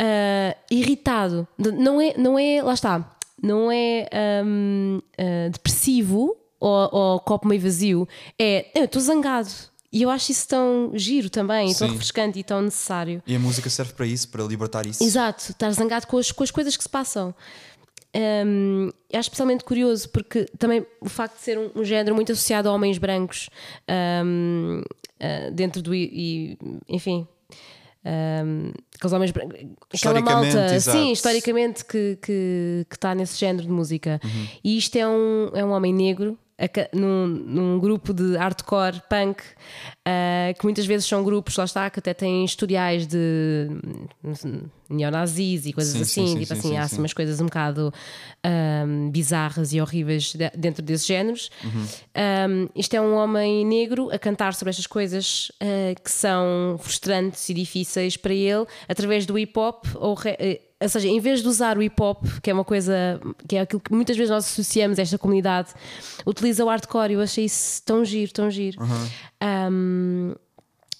uh, irritado. Não é, não é, lá está não é um, uh, depressivo ou, ou, copo meio vazio, é eu estou zangado. E eu acho isso tão giro também, e tão Sim. refrescante e tão necessário. E a música serve para isso, para libertar isso. Exato, estar zangado com as, com as coisas que se passam. Hum, é especialmente curioso porque também o facto de ser um, um género muito associado a homens brancos hum, ah, dentro do. E, enfim. Aqueles homens brancos. Aquela malta, exato. sim, historicamente que está que, que está nesse género de música. Uhum. E isto é um, é um homem negro num, num grupo de hardcore punk ah, que muitas vezes são grupos, lá está, que até têm historiais de hum, neonazis e coisas Sim, assim, sim, tipo sim, assim, sim, há sim. assim umas coisas um bocado ahm, bizarras e horríveis de- dentro desses géneros. Uhum. Ahm, isto é um homem negro a cantar sobre estas coisas ah, que são frustrantes e difíceis para ele através do hip hop ou re- eh, ou seja, em vez de usar o hip hop, que é uma coisa que é aquilo que muitas vezes nós associamos a esta comunidade, utiliza o hardcore. Eu achei isso tão giro, tão giro. Ahm,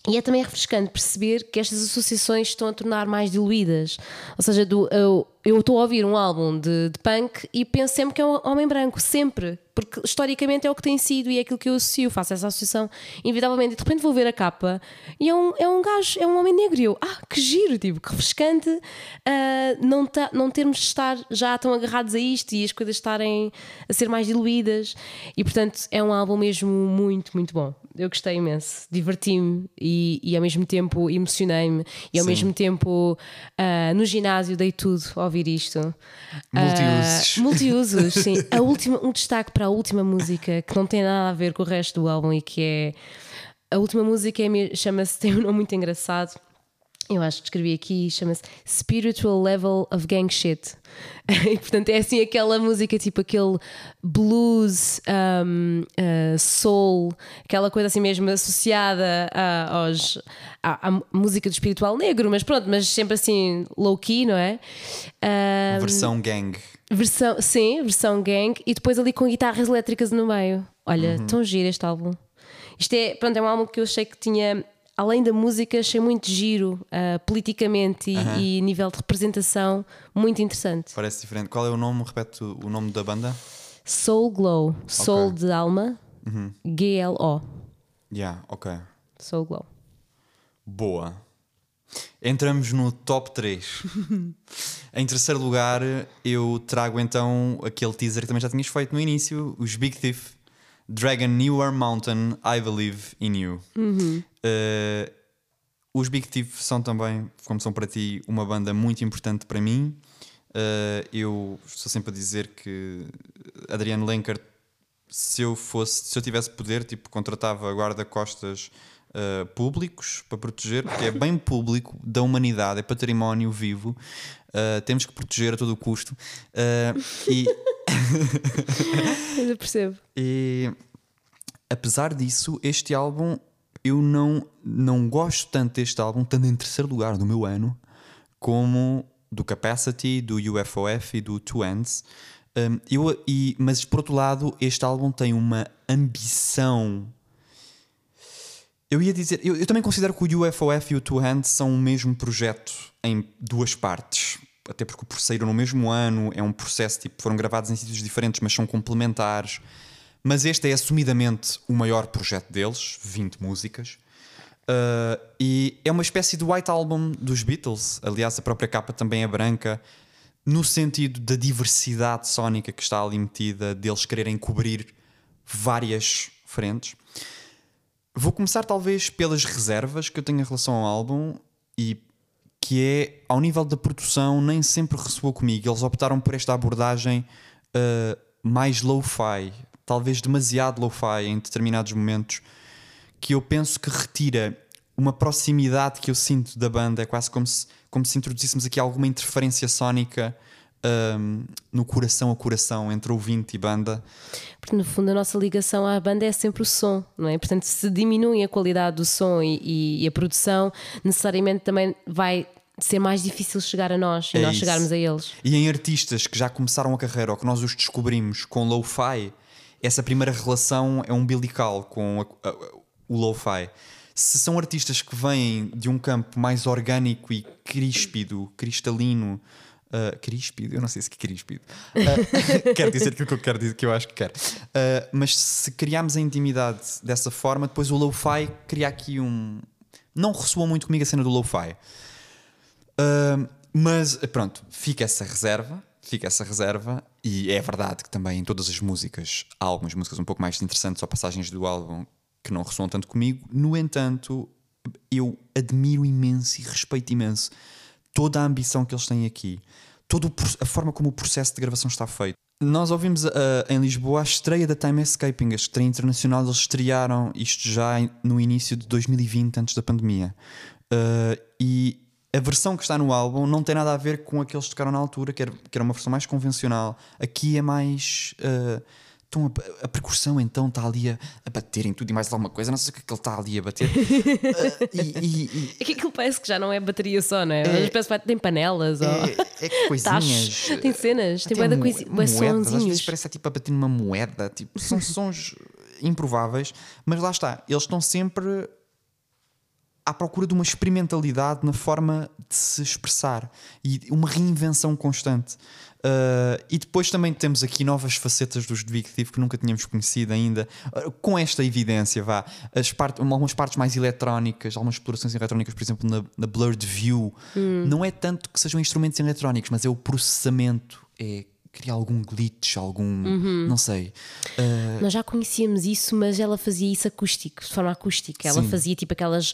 e é também refrescante perceber que estas associações estão a tornar mais diluídas. Ou seja, do, eu eu estou a ouvir um álbum de, de punk e penso sempre que é um homem branco, sempre. Porque historicamente é o que tem sido e é aquilo que eu associo, faço essa associação inevitavelmente. E de repente vou ver a capa e é um, é um gajo, é um homem negro. E eu, ah, que giro, tipo, que refrescante ah, não, tá, não termos de estar já tão agarrados a isto e as coisas estarem a ser mais diluídas. E portanto é um álbum mesmo muito, muito bom. Eu gostei imenso, diverti-me e, e ao mesmo tempo emocionei-me e ao Sim. mesmo tempo ah, no ginásio dei tudo a ouvir isto. Multiusos. Ah, multiusos, sim. A última, um destaque para a última música que não tem nada a ver com o resto do álbum e que é. A última música é chama-se, tem um nome muito engraçado. Eu acho que escrevi aqui, chama-se Spiritual Level of Gang Shit. E portanto é assim aquela música, tipo aquele blues, um, uh, soul, aquela coisa assim mesmo associada a, aos, à, à música do espiritual negro, mas pronto, mas sempre assim low-key, não é? Um, Versão gang. Versão, sim, versão gang e depois ali com guitarras elétricas no meio. Olha, tão giro este álbum. Isto é, pronto, é um álbum que eu achei que tinha, além da música, achei muito giro ah, politicamente e, e nível de representação muito interessante. Parece diferente. Qual é o nome? Repete o nome da banda? Soul Glow, Soul Ok. de alma, G-L-O, Yeah, ok. Soul Glow. Boa. Entramos no top 3. em terceiro lugar, eu trago então aquele teaser que também já tinhas feito no início: os Big Thief, Dragon Newer Mountain, I Believe in You. Uh, os Big Thief são também, como são para ti, uma banda muito importante para mim. Uh, eu estou sempre a dizer que Adriano Lenker se eu fosse, se eu tivesse poder, tipo, contratava guarda-costas uh, públicos para proteger, porque é bem público da humanidade, é património vivo, uh, temos que proteger a todo o custo. E, Eu percebo. e apesar disso, este álbum eu não, não gosto tanto deste álbum, estando em terceiro lugar do meu ano, como do Capacity, do UFOF e do Two Ends. Um, eu, e, mas por outro lado, este álbum tem uma ambição. Eu ia dizer, eu, eu também considero que o UFOF e o Two Hands são o mesmo projeto em duas partes. Até porque o terceiro no mesmo ano é um processo, tipo, foram gravados em sítios diferentes, mas são complementares. Mas este é assumidamente o maior projeto deles, 20 músicas. Uh, e é uma espécie de white album dos Beatles. Aliás, a própria capa também é branca, no sentido da diversidade sónica que está ali metida, deles quererem cobrir várias frentes. Vou começar, talvez, pelas reservas que eu tenho em relação ao álbum e que é, ao nível da produção, nem sempre ressoou comigo. Eles optaram por esta abordagem uh, mais low-fi, talvez demasiado low-fi em determinados momentos, que eu penso que retira uma proximidade que eu sinto da banda. É quase como se, como se introduzíssemos aqui alguma interferência sónica um, no coração a coração entre ouvinte e banda. Porque no fundo a nossa ligação à banda é sempre o som, não é? Portanto, se diminui a qualidade do som e, e- e a produção, necessariamente também vai ser mais difícil chegar a nós e É nós isso. chegarmos a eles. E em artistas que já começaram a carreira ou que nós os descobrimos com lo-fi, essa primeira relação é umbilical com a- a- o lo-fi. Se são artistas que vêm de um campo mais orgânico e críspido, cristalino, Uh, críspido, eu não sei se é críspido. Uh, quero dizer aquilo que eu quero dizer, que eu acho que quero. Uh, mas se criarmos a intimidade dessa forma, depois o lo-fi cria aqui um. Não ressoou muito comigo a cena do lo-fi. Uh, mas pronto, fica essa reserva. Fica essa reserva, e é verdade que também em todas as músicas há algumas músicas um pouco mais interessantes ou passagens do álbum que não ressoam tanto comigo. No entanto, eu admiro imenso e respeito imenso toda a ambição que eles têm aqui, toda a forma como o processo de gravação está feito. Nós ouvimos uh, em Lisboa a estreia da Time Escaping, a estreia internacional. Eles estrearam isto já no início de 2020, antes da pandemia. Uh, e a versão que está no álbum não tem nada a ver com aqueles que tocaram na altura, que era, que era uma versão mais convencional. Aqui é mais. Uh, então a, a, percussão então está ali a, a, bater em tudo e mais alguma coisa, não sei o que, é que ele está ali a bater. uh, e, e, e... É que aquilo parece que já não é bateria só, não é? é parece que tem panelas é, ou. É coisinhas. tem cenas, tem moeda. Às vezes parece tipo a bater numa moeda, tipo, são sons improváveis, mas lá está, eles estão sempre à procura de uma experimentalidade na forma de se expressar e uma reinvenção constante. Uh, e depois também temos aqui novas facetas dos Thief que nunca tínhamos conhecido ainda, uh, com esta evidência, vá. As part algumas partes mais eletrónicas, algumas explorações eletrónicas, por exemplo, na, na Blurred View, hum. não é tanto que sejam instrumentos eletrónicos, mas é o processamento, é queria algum glitch, algum. Uhum. não sei. Uh... Nós já conhecíamos isso, mas ela fazia isso acústico, de forma acústica. Ela sim. fazia tipo aquelas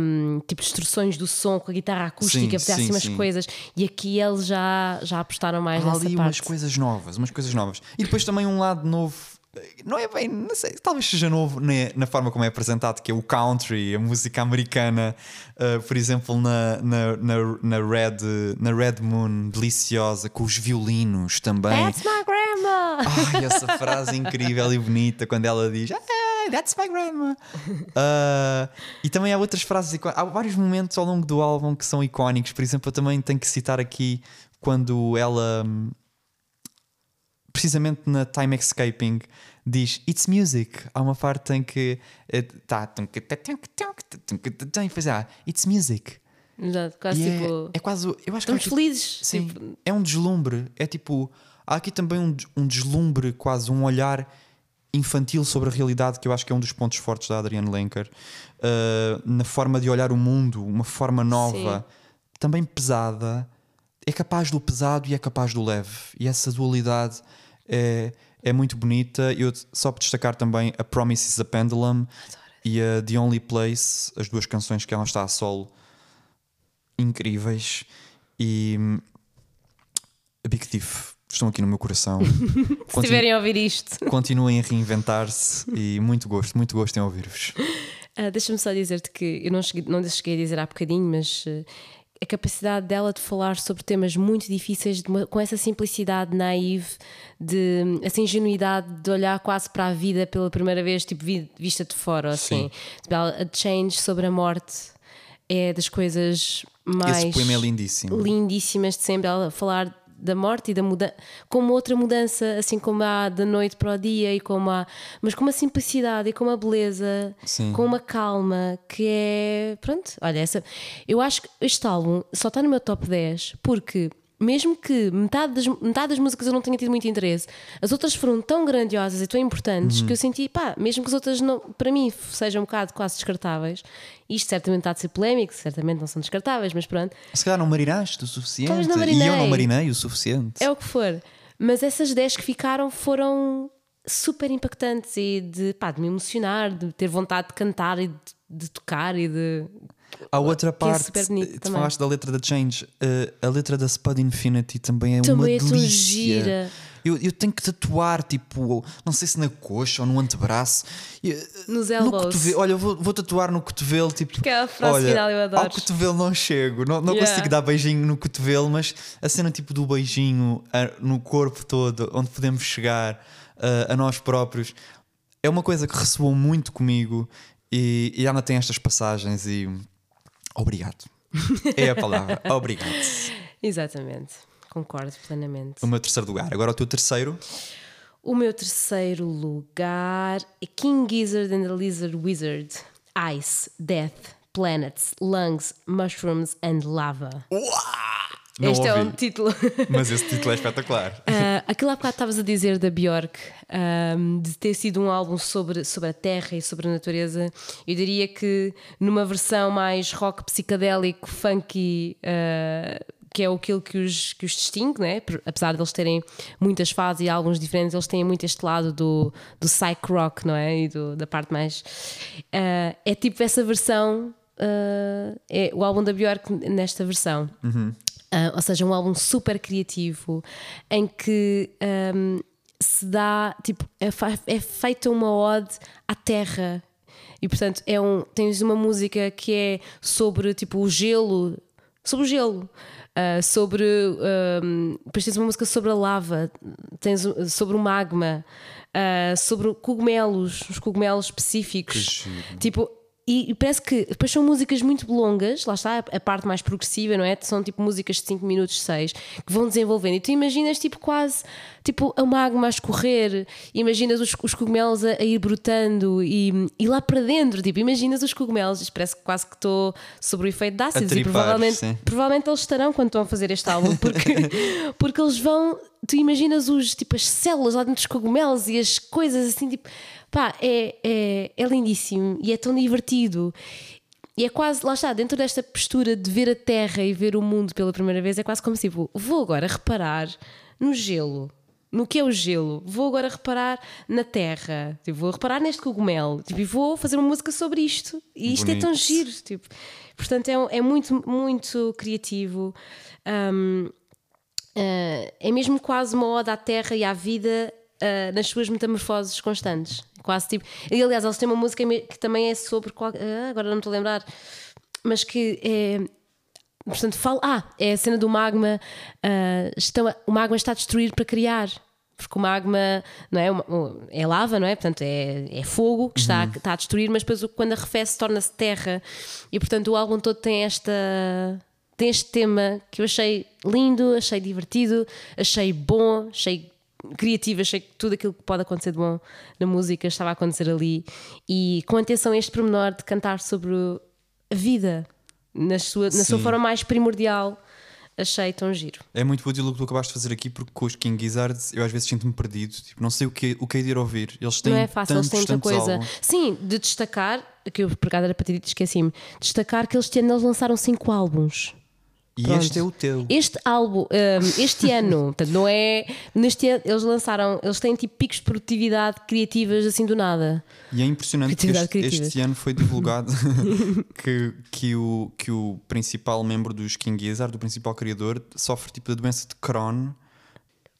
um, tipo instruções do som com a guitarra acústica, fazia assim umas coisas. E aqui eles já, já apostaram mais Há nessa ali parte. umas coisas novas, umas coisas novas. E depois também um lado novo não é bem, não sei, talvez seja novo na, na, forma como é apresentado, que é o country, a música americana, uh, por exemplo, na, na, na, na, Red, na Red Moon, deliciosa, com os violinos também. That's my grandma! Ai, essa frase incrível e bonita quando ela diz hey, That's my grandma! Uh, e também há outras frases, há vários momentos ao longo do álbum que são icónicos, por exemplo, eu também tenho que citar aqui quando ela precisamente na Time Escaping diz It's Music. Há uma parte em que tá e faz ah, It's Music. Exato, quase e tipo. É, é quase. Eu acho Estamos que é, felizes. Sim, tipo... é um deslumbre. É tipo. Há aqui também um, um deslumbre, quase um olhar infantil sobre a realidade, que eu acho que é um dos pontos fortes da Adrienne Lenker, uh, na forma de olhar o mundo, uma forma nova, Sim. também pesada, é capaz do pesado e é capaz do leve, e essa dualidade é, é muito bonita. Eu só para destacar também a Promises a Pendulum e a The Only Place, as duas canções que ela está a solo, incríveis. E hum, a Big Thief estão aqui no meu coração. Se estiverem a ouvir isto, continuem a reinventar-se e muito gosto, muito gosto em ouvir-vos. Uh, Deixa-me só dizer-te que eu não cheguei, não cheguei a dizer há bocadinho, mas uh, a capacidade dela de falar sobre temas muito difíceis uma, com essa simplicidade naive, de essa ingenuidade de olhar quase para a vida pela primeira vez, tipo vista de fora, assim. Tipo, a change sobre a morte é das coisas mais Esse poema é lindíssimo. lindíssimas de sempre. Ela falar da morte e da mudança, como outra mudança, assim como há da noite para o dia e como há, mas com uma simplicidade e com uma beleza, Sim. com uma calma que é, pronto, olha, essa, eu acho que este álbum só está no meu top 10 porque mesmo que metade das, metade das músicas eu não tenha tido muito interesse, as outras foram tão grandiosas e tão importantes uhum. que eu senti, pá, mesmo que as outras não, para mim sejam um bocado quase descartáveis, isto certamente está de ser polémico, certamente não são descartáveis, mas pronto. Se calhar não marinaste o suficiente não e eu não marinei o suficiente. É o que for. Mas essas 10 que ficaram foram super impactantes e de, pá, de me emocionar, de ter vontade de cantar e de, de tocar e de a outra parte, é tu também. falaste da letra da Change, uh, a letra da Spud Infinity também é também uma é delícia. Eu, eu tenho que tatuar, tipo, não sei se na coxa ou no antebraço. Nos elbows. No olha, vou, vou tatuar no cotovelo, tipo. Porque é a frase olha, final eu adoro. Ao cotovelo não chego, não, não yeah. consigo dar beijinho no cotovelo, mas a cena tipo do beijinho no corpo todo, onde podemos chegar uh, a nós próprios, é uma coisa que ressoou muito comigo e, e ela tem estas passagens e Obrigado. É a palavra. Obrigado. Exatamente. Concordo plenamente. O meu terceiro lugar. Agora o teu terceiro. O meu terceiro lugar é King Gizzard and the Lizard Wizard. Ice, Death, Planets, Lungs, Mushrooms and Lava. Uau! Não este é ouvi. um título. Mas esse título é espetacular. Uh, aquilo há bocado estavas a dizer da Björk, um, de ter sido um álbum sobre, sobre a terra e sobre a natureza, eu diria que numa versão mais rock psicadélico, funky, uh, que é aquilo que os, que os distingue, né? Apesar de eles terem muitas fases e álbuns diferentes, eles têm muito este lado do, do psych rock, não é? E do- da parte mais. Uh, é tipo essa versão, uh, é o álbum da Björk nesta versão. Ah, ou seja, um álbum super criativo em que ahm, se dá, tipo, é, é feita uma ode à terra. E portanto, é um, tens uma música que é sobre tipo o gelo, sobre o gelo. ah, sobre ahm, depois tens uma música sobre a lava, tens um- sobre o magma, ah, sobre cogumelos, os cogumelos específicos. Tipo, e, e parece que depois são músicas muito longas, lá está a, a parte mais progressiva, não é? São tipo músicas de 5 minutos, 6, que vão desenvolvendo. E tu imaginas tipo quase tipo a magma a escorrer, imaginas os, os cogumelos a, a ir brotando e, e lá para dentro, tipo, imaginas os cogumelos. Parece que quase que estou sobre o efeito de ácidos e tripar, provavelmente, sim. provavelmente eles estarão quando estão a fazer este álbum, porque, porque eles vão. Tu imaginas os, tipo, as células lá dentro dos cogumelos e as coisas assim, tipo, pá, é, é, é lindíssimo e é tão divertido. E é quase, lá está, dentro desta postura de ver a Terra e ver o mundo pela primeira vez, é quase como se, tipo, vou agora reparar no gelo. No que é o gelo? Vou agora reparar na terra, tipo, vou reparar neste cogumelo tipo, e vou fazer uma música sobre isto. E isto é tão Bonito. giro. Tipo, portanto, é, é muito, muito criativo. Um, uh, é mesmo quase uma ode à terra e à vida uh, nas suas metamorfoses constantes. Quase tipo. E aliás, eles têm uma música que também é sobre. qual- ah, agora não me estou a lembrar, mas que é. Portanto, fala. Ah, é a cena do magma. ah, estão a- o magma está a destruir para criar. Porque o magma não é, é lava, não é? Portanto, é, é fogo que está, está a destruir, mas depois quando arrefece torna-se terra. E portanto, o álbum todo tem esta. Tem este tema que eu achei lindo, achei divertido, achei bom, achei criativo, achei que tudo aquilo que pode acontecer de bom na música estava a acontecer ali. E com atenção a este pormenor de cantar sobre a vida na sua, na sua forma mais primordial, achei tão giro. É muito útil o que tu acabaste de fazer aqui, porque com os King Gizzards eu às vezes sinto-me perdido. Tipo, não sei o que, o que é de ir ouvir. Eles têm não é fácil, eles tantos, têm muita coisa. álbuns. Sim, de destacar, que eu por era para dizer, esqueci-me, destacar que eles, ano eles lançaram cinco álbuns. E Pronto. este é o teu. Este álbum, um, este ano, portanto, não é. Neste ano, eles lançaram, eles têm tipo picos de produtividade criativas assim do nada. E é impressionante que este, este ano foi divulgado que, que, o, que o principal membro dos King Gizzard, o principal criador, sofre tipo da doença de Crohn.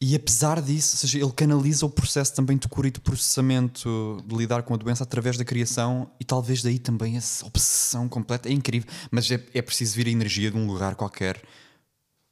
E apesar disso, ou seja, ele canaliza o processo também de cura e de processamento de lidar com a doença através da criação e talvez daí também essa obsessão completa. É incrível, mas é, é preciso vir a energia de um lugar qualquer.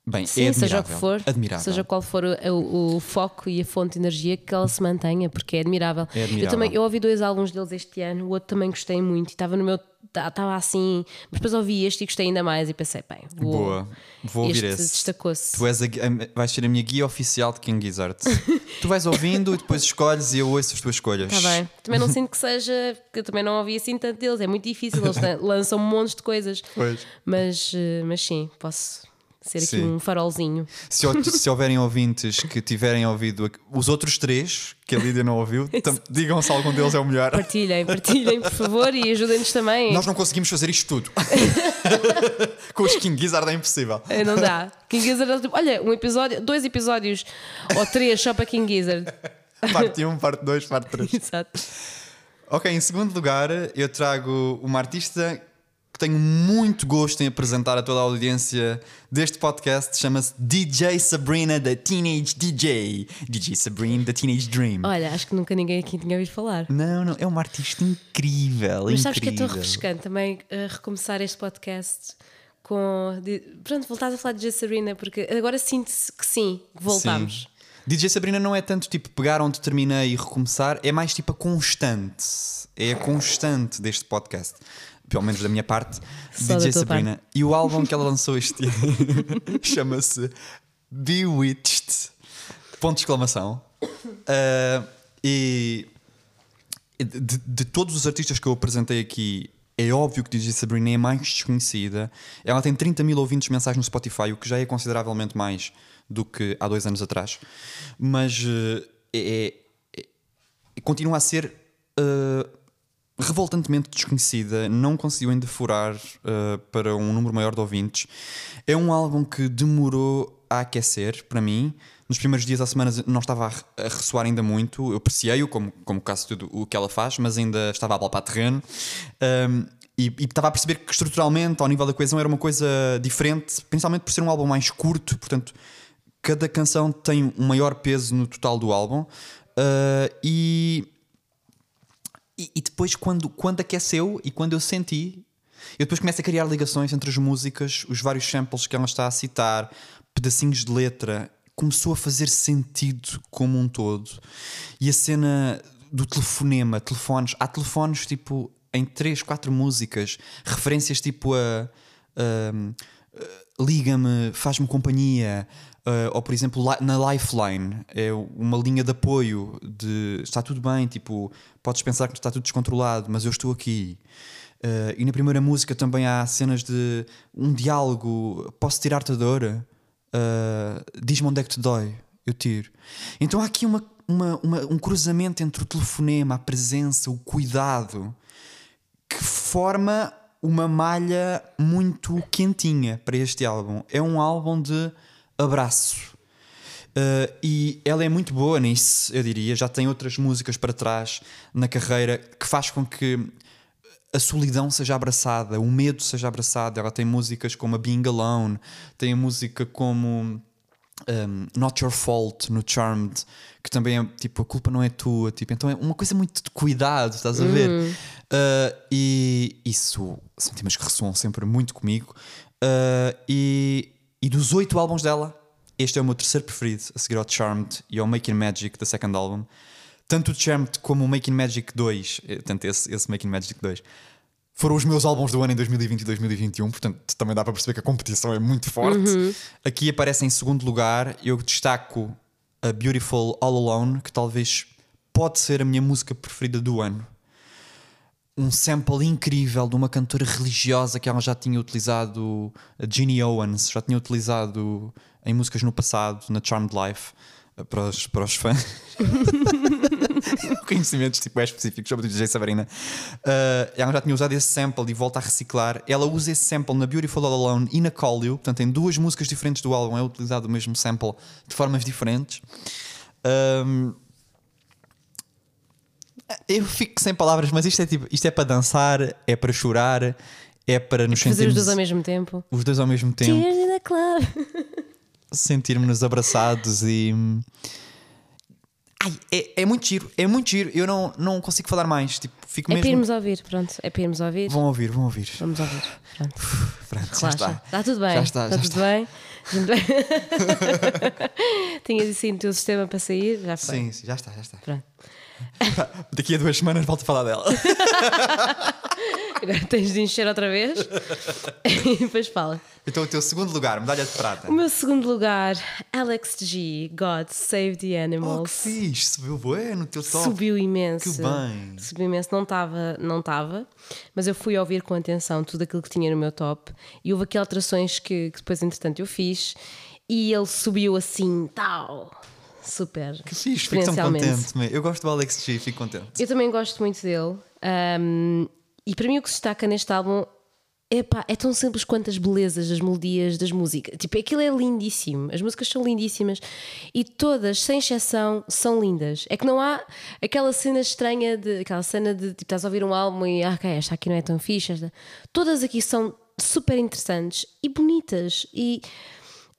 Bem, Sim, é seja o que for, Admirável. seja qual for o, o- o foco e a fonte de energia que ela se mantenha, porque é admirável. É admirável. Eu também eu ouvi dois álbuns deles este ano, o outro também gostei muito e estava no meu. Estava assim, mas depois ouvi este e gostei ainda mais e pensei, bem, vou, Boa, vou ouvir este esse. destacou-se. Tu és a, vais ser a minha guia oficial de King Gizzard. tu vais ouvindo e depois escolhes e eu ouço as tuas escolhas. Está bem. Também não sinto que seja, porque eu também não ouvi assim tanto deles, é muito difícil, eles lan- lançam um monte de coisas. Pois. Mas, eh, mas sim, posso ser aqui Sim. um farolzinho. Se, se houverem ouvintes que tiverem ouvido os outros três que a Lídia não ouviu, digam se algum deles é o melhor. Partilhem, partilhem, por favor, e ajudem-nos também. Nós não conseguimos fazer isto tudo. Com os King Gizzard é impossível. Eh, Não dá. King Gizzard, é tipo, olha, um episódio, dois episódios ou três só para King Gizzard. Parte 1, parte 2, parte 3. Exato. Ok, em segundo lugar, eu trago uma artista que tenho muito gosto em apresentar a toda a audiência deste podcast. Chama-se DJ Sabrina, da Teenage DJ. DJ Sabrina, da Teenage Dream. Olha, acho que nunca ninguém aqui tinha ouvido falar. Não, não, é uma artista incrível. Mas sabes que é incrível. tão refrescante também eh, recomeçar este podcast com. pronto, voltares a falar de J. Serena, porque agora sinto-se que sim, que voltámos. Sim. DJ Sabrina não é tanto tipo pegar onde terminei e recomeçar, é mais tipo a constante. É a constante deste podcast. Pelo menos da minha parte, Só DJ Sabrina. E o álbum que ela lançou este ano chama-se Bewitched. Ponto de exclamação. Ah, e de, de todos os artistas que eu apresentei aqui, É óbvio que DJ Sabrina é a mais desconhecida. Ela tem 30 mil ouvintes mensais no Spotify, o que já é consideravelmente mais do que há dois anos atrás. Mas uh, é, é, continua a ser uh, revoltantemente desconhecida. Não conseguiu ainda furar uh, para um número maior de ouvintes. É um álbum que demorou a aquecer para mim nos primeiros dias da semana não estava a, ressoar ainda muito. Eu apreciei-o, como, como caso tudo o que ela faz, mas ainda estava a palpar terreno. Um, e, e, estava a perceber que estruturalmente, ao nível da coesão, era uma coisa diferente, principalmente por ser um álbum mais curto, portanto, cada canção tem um maior peso no total do álbum. Uh, e, e, depois, quando, quando aqueceu e quando eu senti, eu depois começo a criar ligações entre as músicas, os vários samples que ela está a citar, pedacinhos de letra começou a fazer sentido como um todo. E a cena do telefonema, telefones, há telefones tipo em 3, 4 músicas, referências tipo a. a Liga-me, faz-me companhia, uh, ou por exemplo na Lifeline, é uma linha de apoio de está tudo bem, tipo, podes pensar que está tudo descontrolado, mas eu estou aqui. Uh, e na primeira música também há cenas de um diálogo, posso tirar-te a dor? uh, diz-me onde é que te dói, eu tiro. Então há aqui uma, uma, uma, um cruzamento entre o telefonema, a presença, o cuidado, que forma uma malha muito quentinha para este álbum. É um álbum de abraço. Uh, e ela é muito boa nisso, eu diria. Já tem outras músicas para trás na carreira que faz com que a solidão seja abraçada, o medo seja abraçado. Ela tem músicas como a Being Alone, tem a música como um, Not Your Fault no Charmed, que também é tipo a culpa não é tua, tipo, então é uma coisa muito de cuidado, estás a ver? Uh, e isso são temas que ressoam sempre muito comigo. Uh, e, e dos oito álbuns dela, este é o meu terceiro preferido, a seguir ao Charmed e ao Making Magic, da second album tanto o Charmed como o Making Magic 2, eh, tanto esse, esse Making Magic 2, foram os meus álbuns do ano em 2020 e 2021, portanto também dá para perceber que a competição é muito forte. Uhum. Aqui aparece em segundo lugar, eu destaco a Beautiful All Alone, que talvez pode ser a minha música preferida do ano. Um sample incrível de uma cantora religiosa que ela já tinha utilizado, a Ginny Owens, já tinha utilizado em músicas no passado, na Charmed Life para os, para os fãs. Conhecimentos tipo, é específicos sobre o DJ Sabrina. Uh, ela já tinha usado esse sample e volta a reciclar. Ela usa esse sample na Beautiful All Alone e na Call You. Portanto, em duas músicas diferentes do álbum é utilizado o mesmo sample de formas diferentes. Um, eu fico sem palavras, mas isto é, tipo, isto é para dançar, é para chorar, é para nos é Fazer os dois ao mesmo tempo. Os dois ao mesmo tempo. Cheers in the club. sentirmos-nos abraçados e. Ai, é, é muito giro, é muito giro. Eu não, não consigo falar mais. Tipo, fico é mesmo... para irmos ouvir, pronto. É para irmos ouvir. Vão ouvir, vão ouvir. Vamos ouvir. Pronto. pronto já está. Está tudo bem. Já está, está já tudo está. bem. Tinhas assim o teu sistema para sair? Já foi. Sim, sim, já está, já está. Pronto. Daqui a duas semanas volto a falar dela. Agora tens de encher outra vez e depois fala. Então, o teu segundo lugar, medalha de prata. O meu segundo lugar, Alex G, God Save the Animals. Oh, que fixe, subiu bem no teu top. Subiu imenso. Que bem. Subiu imenso, não estava, não estava, mas eu fui ouvir com atenção tudo aquilo que tinha no meu top e houve aqui alterações que, que depois, entretanto, eu fiz e ele subiu assim, tal super. Que fixe, fico tão contente. Eu gosto do Alex G, fico contente. Eu também gosto muito dele. Um, e para mim o que se destaca neste álbum Epá, é tão simples quanto as belezas das melodias das músicas. Tipo, aquilo é lindíssimo. As músicas são lindíssimas e todas, sem exceção, são lindas. É que não há aquela cena estranha de aquela cena de tipo, estás a ouvir um álbum e ah, ok, esta aqui não é tão fixe. Esta. Todas aqui são super interessantes e bonitas. E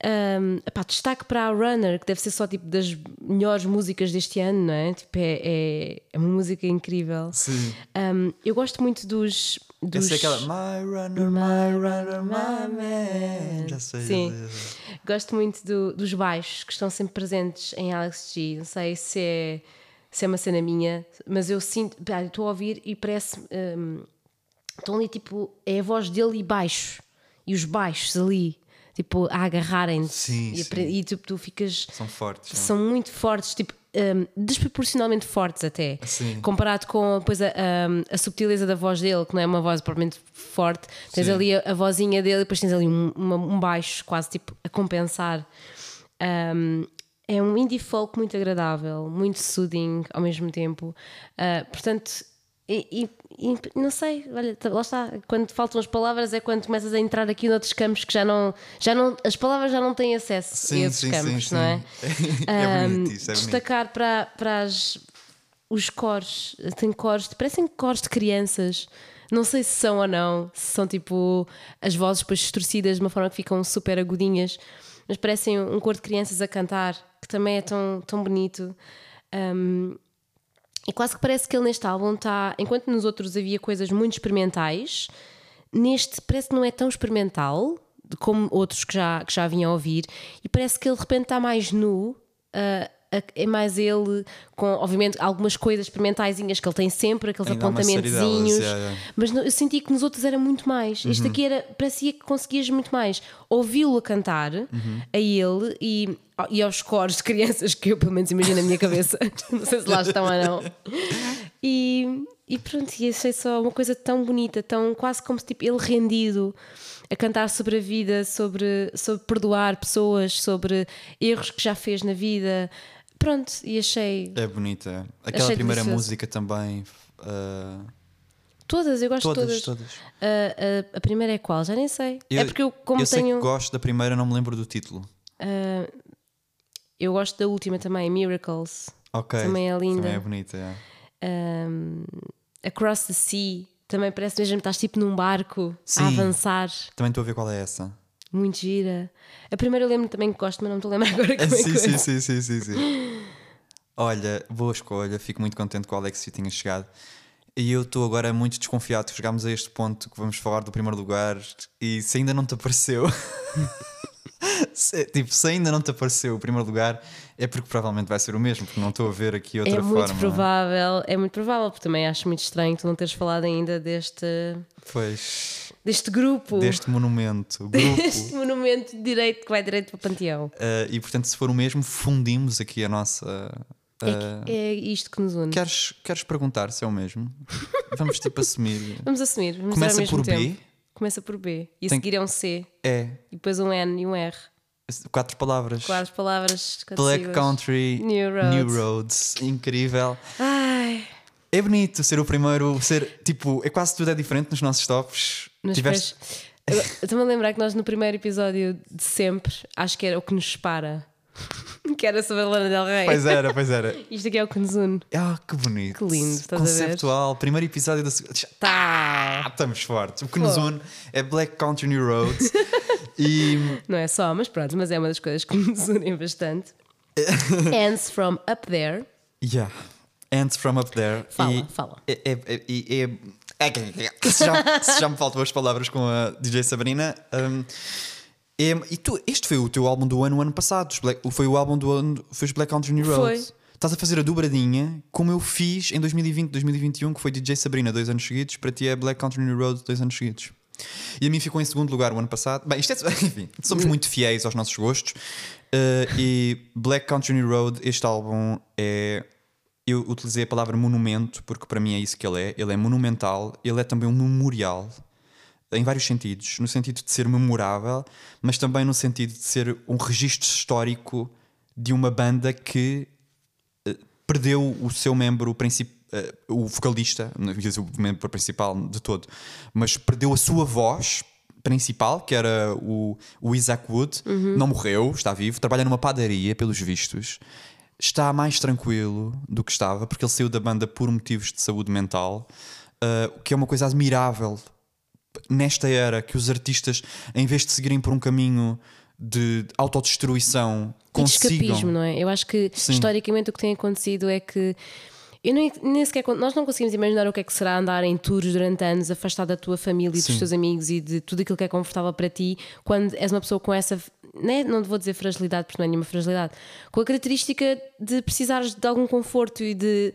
um, epá, destaque para a Runner, que deve ser só tipo das melhores músicas deste ano, não é? Tipo, é, é, é uma música incrível. Sim. Um, eu gosto muito dos. dos... Essa é aquela My Runner, My Runner, My Man. Já sei. Sim. Já sei. Gosto muito do, dos baixos que estão sempre presentes em Alex G. Não sei se é, se é uma cena minha, mas eu sinto. Estou a ouvir e parece. Um, estão ali tipo. É a voz dele e baixo. E os baixos ali tipo, a agarrarem-te. Sim, e, sim. e tipo, tu ficas. São fortes. São muito fortes. Tipo, um, desproporcionalmente fortes até. Sim. Comparado com depois a, a, a subtileza da voz dele, que não é uma voz propriamente forte. Tens Sim. ali a, a vozinha dele e depois tens ali um, uma- um baixo quase tipo a compensar. Um, é um indie folk muito agradável, muito soothing ao mesmo tempo. Uh, portanto, e, e- e não sei, olha, lá está. Quando faltam as palavras é quando começas a entrar aqui noutros campos que já não, já não as palavras já não têm acesso a Sim, esses sim, campos, sim, não é? sim. É bonito isso, é bonito. destacar para, para as, os cores, tem cores, parecem cores de crianças. Não sei se são ou não, se são tipo as vozes depois distorcidas de uma forma que ficam super agudinhas, mas parecem um cor de crianças a cantar, que também é tão, tão bonito. Um, e quase que parece que ele neste álbum está, enquanto nos outros havia coisas muito experimentais, neste parece que não é tão experimental como outros que já, que já vinham a ouvir, e parece que ele de repente está mais nu. ah, é mais ele com, obviamente, algumas coisas experimentaisinhas que ele tem sempre, aqueles Ainda apontamentozinhos. yeah, yeah. Mas eu senti que nos outros era muito mais. Este Uhum. aqui era, parecia que conseguias muito mais ouvi-lo a cantar Uhum. a ele e, e aos coros de crianças que eu pelo menos imagino na minha cabeça. não sei se lá estão ou não. E, e pronto, e achei só uma coisa tão bonita, tão quase como se tipo, ele rendido a cantar sobre a vida, sobre, sobre perdoar pessoas, sobre erros que já fez na vida. Pronto, e achei É bonita. Aquela Achei primeira delicioso. música também. ah, todas, eu gosto todas, de todas. todas. A, a- a primeira é qual? Já nem sei. é porque eu, como eu sei tenho. que gosto da primeira, não me lembro do título. eu gosto da última também, Miracles. Ok. Também é linda. Também é bonita. é. Um, Across the Sea. Também parece mesmo que estás tipo num barco a Sim. avançar. Também estou a ver qual é essa. Muito gira. A primeira eu lembro também que gosto, mas não me estou a lembrar agora como é sim, que sim, é. sim, sim, sim, sim. Olha, boa escolha. Fico muito contente com o Alex tenha chegado. E eu estou agora muito desconfiado que chegámos a este ponto que vamos falar do primeiro lugar e se ainda não te apareceu. se, tipo, se ainda não te apareceu o primeiro lugar, é porque provavelmente vai ser o mesmo, porque não estou a ver aqui outra É forma. muito provável, é muito provável, porque também acho muito estranho tu não teres falado ainda deste, Pois, deste grupo, deste monumento, grupo. deste monumento direito que vai direito para o Panteão. Uh, e portanto, se for o mesmo, fundimos aqui a nossa. É, que- é isto que nos une. queres, queres perguntar se é o mesmo? Vamos tipo assumir. Vamos assumir, vamos Começa por B? tempo. Começa por B. E a Tem- seguir é um C. É. E depois um N e um R. Quatro palavras. Quatro palavras. quatro Black siglas. Country, New Roads. Roads. Incrível. Ai, É bonito ser o primeiro, ser tipo, é quase tudo é diferente nos nossos tops. mas Tiveste. Estou-me a lembrar que nós no primeiro episódio de sempre, acho que era o que nos separa. Que era sobre a Lana Del Rey. Pois era, pois era. Isto aqui é o une. Ah, que bonito. Que lindo, estás? Conceptual, primeiro episódio da segunda. Tá! Ah, estamos fortes. O une é Black Country New Roads. e Não é só, mas pronto, mas é uma das coisas que nos unem bastante. Ants from Up There. Yeah. Ants from up there. Fala, e, fala. É, é, é, é- é- se, já, se já me faltam as palavras com a DJ Sabrina. hum, é- e tu, este foi o teu álbum do ano, ano passado. Black- foi o álbum do ano. Foi os Black Country New Roads. Foi. Estás a fazer a dobradinha como eu fiz em 2020, 2021, que foi DJ Sabrina dois anos seguidos. Para ti é Black Country New Roads dois anos seguidos. E a mim ficou em segundo lugar o ano passado. Bem, isto é, enfim, somos muito fiéis aos nossos gostos. Uh, e Black Country New Road, este álbum é. Eu utilizei a palavra monumento porque para mim é isso que ele é. Ele é monumental, ele é também um memorial em vários sentidos. No sentido de ser memorável, mas também no sentido de ser um registro histórico de uma banda que eh, perdeu o seu membro principal. o vocalista, não ia dizer o membro principal de todo, mas perdeu a sua voz principal, que era o, o Isaac Wood, não morreu, está vivo, trabalha numa padaria, pelos vistos. Está mais tranquilo do que estava, porque ele saiu da banda por motivos de saúde mental, uh, o que é uma coisa admirável nesta era que os artistas, em vez de seguirem por um caminho de autodestruição, E de consigam. escapismo, não é? Eu acho que Sim. historicamente o que tem acontecido é que eu nem, nem sequer, nós não conseguimos imaginar o que é que será andar em tours durante anos, afastado da tua família e Sim. dos teus amigos e de tudo aquilo que é confortável para ti, quando és uma pessoa com essa, né, não vou dizer fragilidade, porque não é nenhuma fragilidade, com a característica de precisares de algum conforto e de.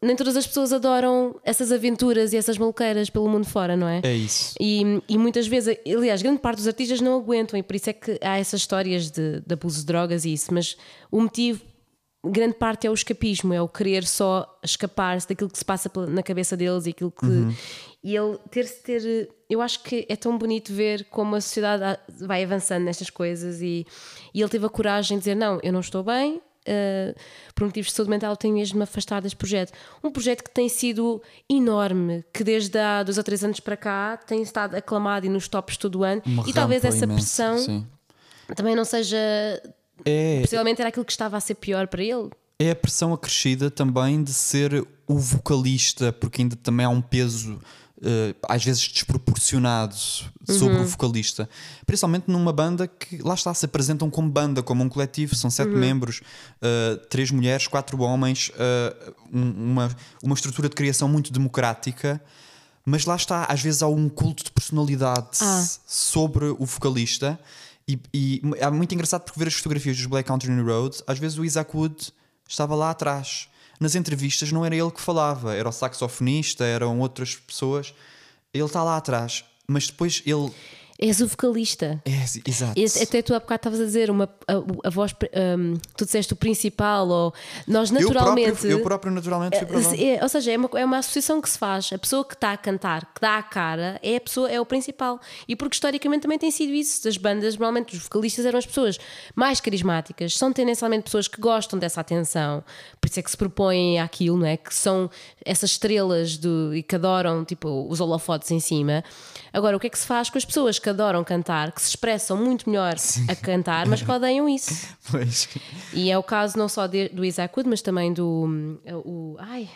Nem todas as pessoas adoram essas aventuras e essas maluqueiras pelo mundo fora, não é? É isso. E, e muitas vezes, aliás, grande parte dos artistas não aguentam e por isso é que há essas histórias de, de abuso de drogas e isso, mas o motivo grande parte é o escapismo, é o querer só escapar-se daquilo que se passa na cabeça deles e aquilo que. E ele ter-se ter. Eu acho que é tão bonito ver como a sociedade vai avançando nestas coisas e, e ele teve a coragem de dizer: Não, eu não estou bem. Eh, por motivos de saúde mental, tenho mesmo afastar deste projeto. Um projeto que tem sido enorme, que desde há dois ou três anos para cá tem estado aclamado e nos tops todo o ano. Uma e talvez essa imensa, pressão sim. também não seja. É, Possivelmente era aquilo que estava a ser pior para ele. é a pressão acrescida também de ser o vocalista, porque ainda também há um peso. Eh, às vezes desproporcionado sobre o vocalista, principalmente numa banda que lá está, se apresentam como banda, como um coletivo, são sete membros, eh, três mulheres, quatro homens, eh, um- uma, uma estrutura de criação muito democrática, mas lá está, às vezes há um culto de personalidade Ah. sobre o vocalista. E, e é muito engraçado porque ver as fotografias dos Black Country Road, às vezes o Isaac Wood estava lá atrás. Nas entrevistas não era ele que falava, era o saxofonista, eram outras pessoas. Ele está lá atrás, mas depois ele. És o vocalista. É, exato. Esse- até tu há bocado estavas a dizer uma, a, a voz, um, tu disseste o principal, ou nós eu, naturalmente. próprio, eu próprio naturalmente fui para lá. É, ou seja, é uma, é uma associação que se faz. A pessoa que está a cantar, que dá a cara, é a pessoa, é o principal. E porque historicamente também tem sido isso. Das bandas, normalmente os vocalistas eram as pessoas mais carismáticas, são tendencialmente pessoas que gostam dessa atenção, por isso é que se propõem àquilo, não é? Que são essas estrelas do, e que adoram tipo, os holofotes em cima. Agora, o que é que se faz com as pessoas que adoram cantar, que se expressam muito melhor a cantar, mas que odeiam isso? Pois. E é o caso não só de- do Isaac Wood, mas também do. o, ai,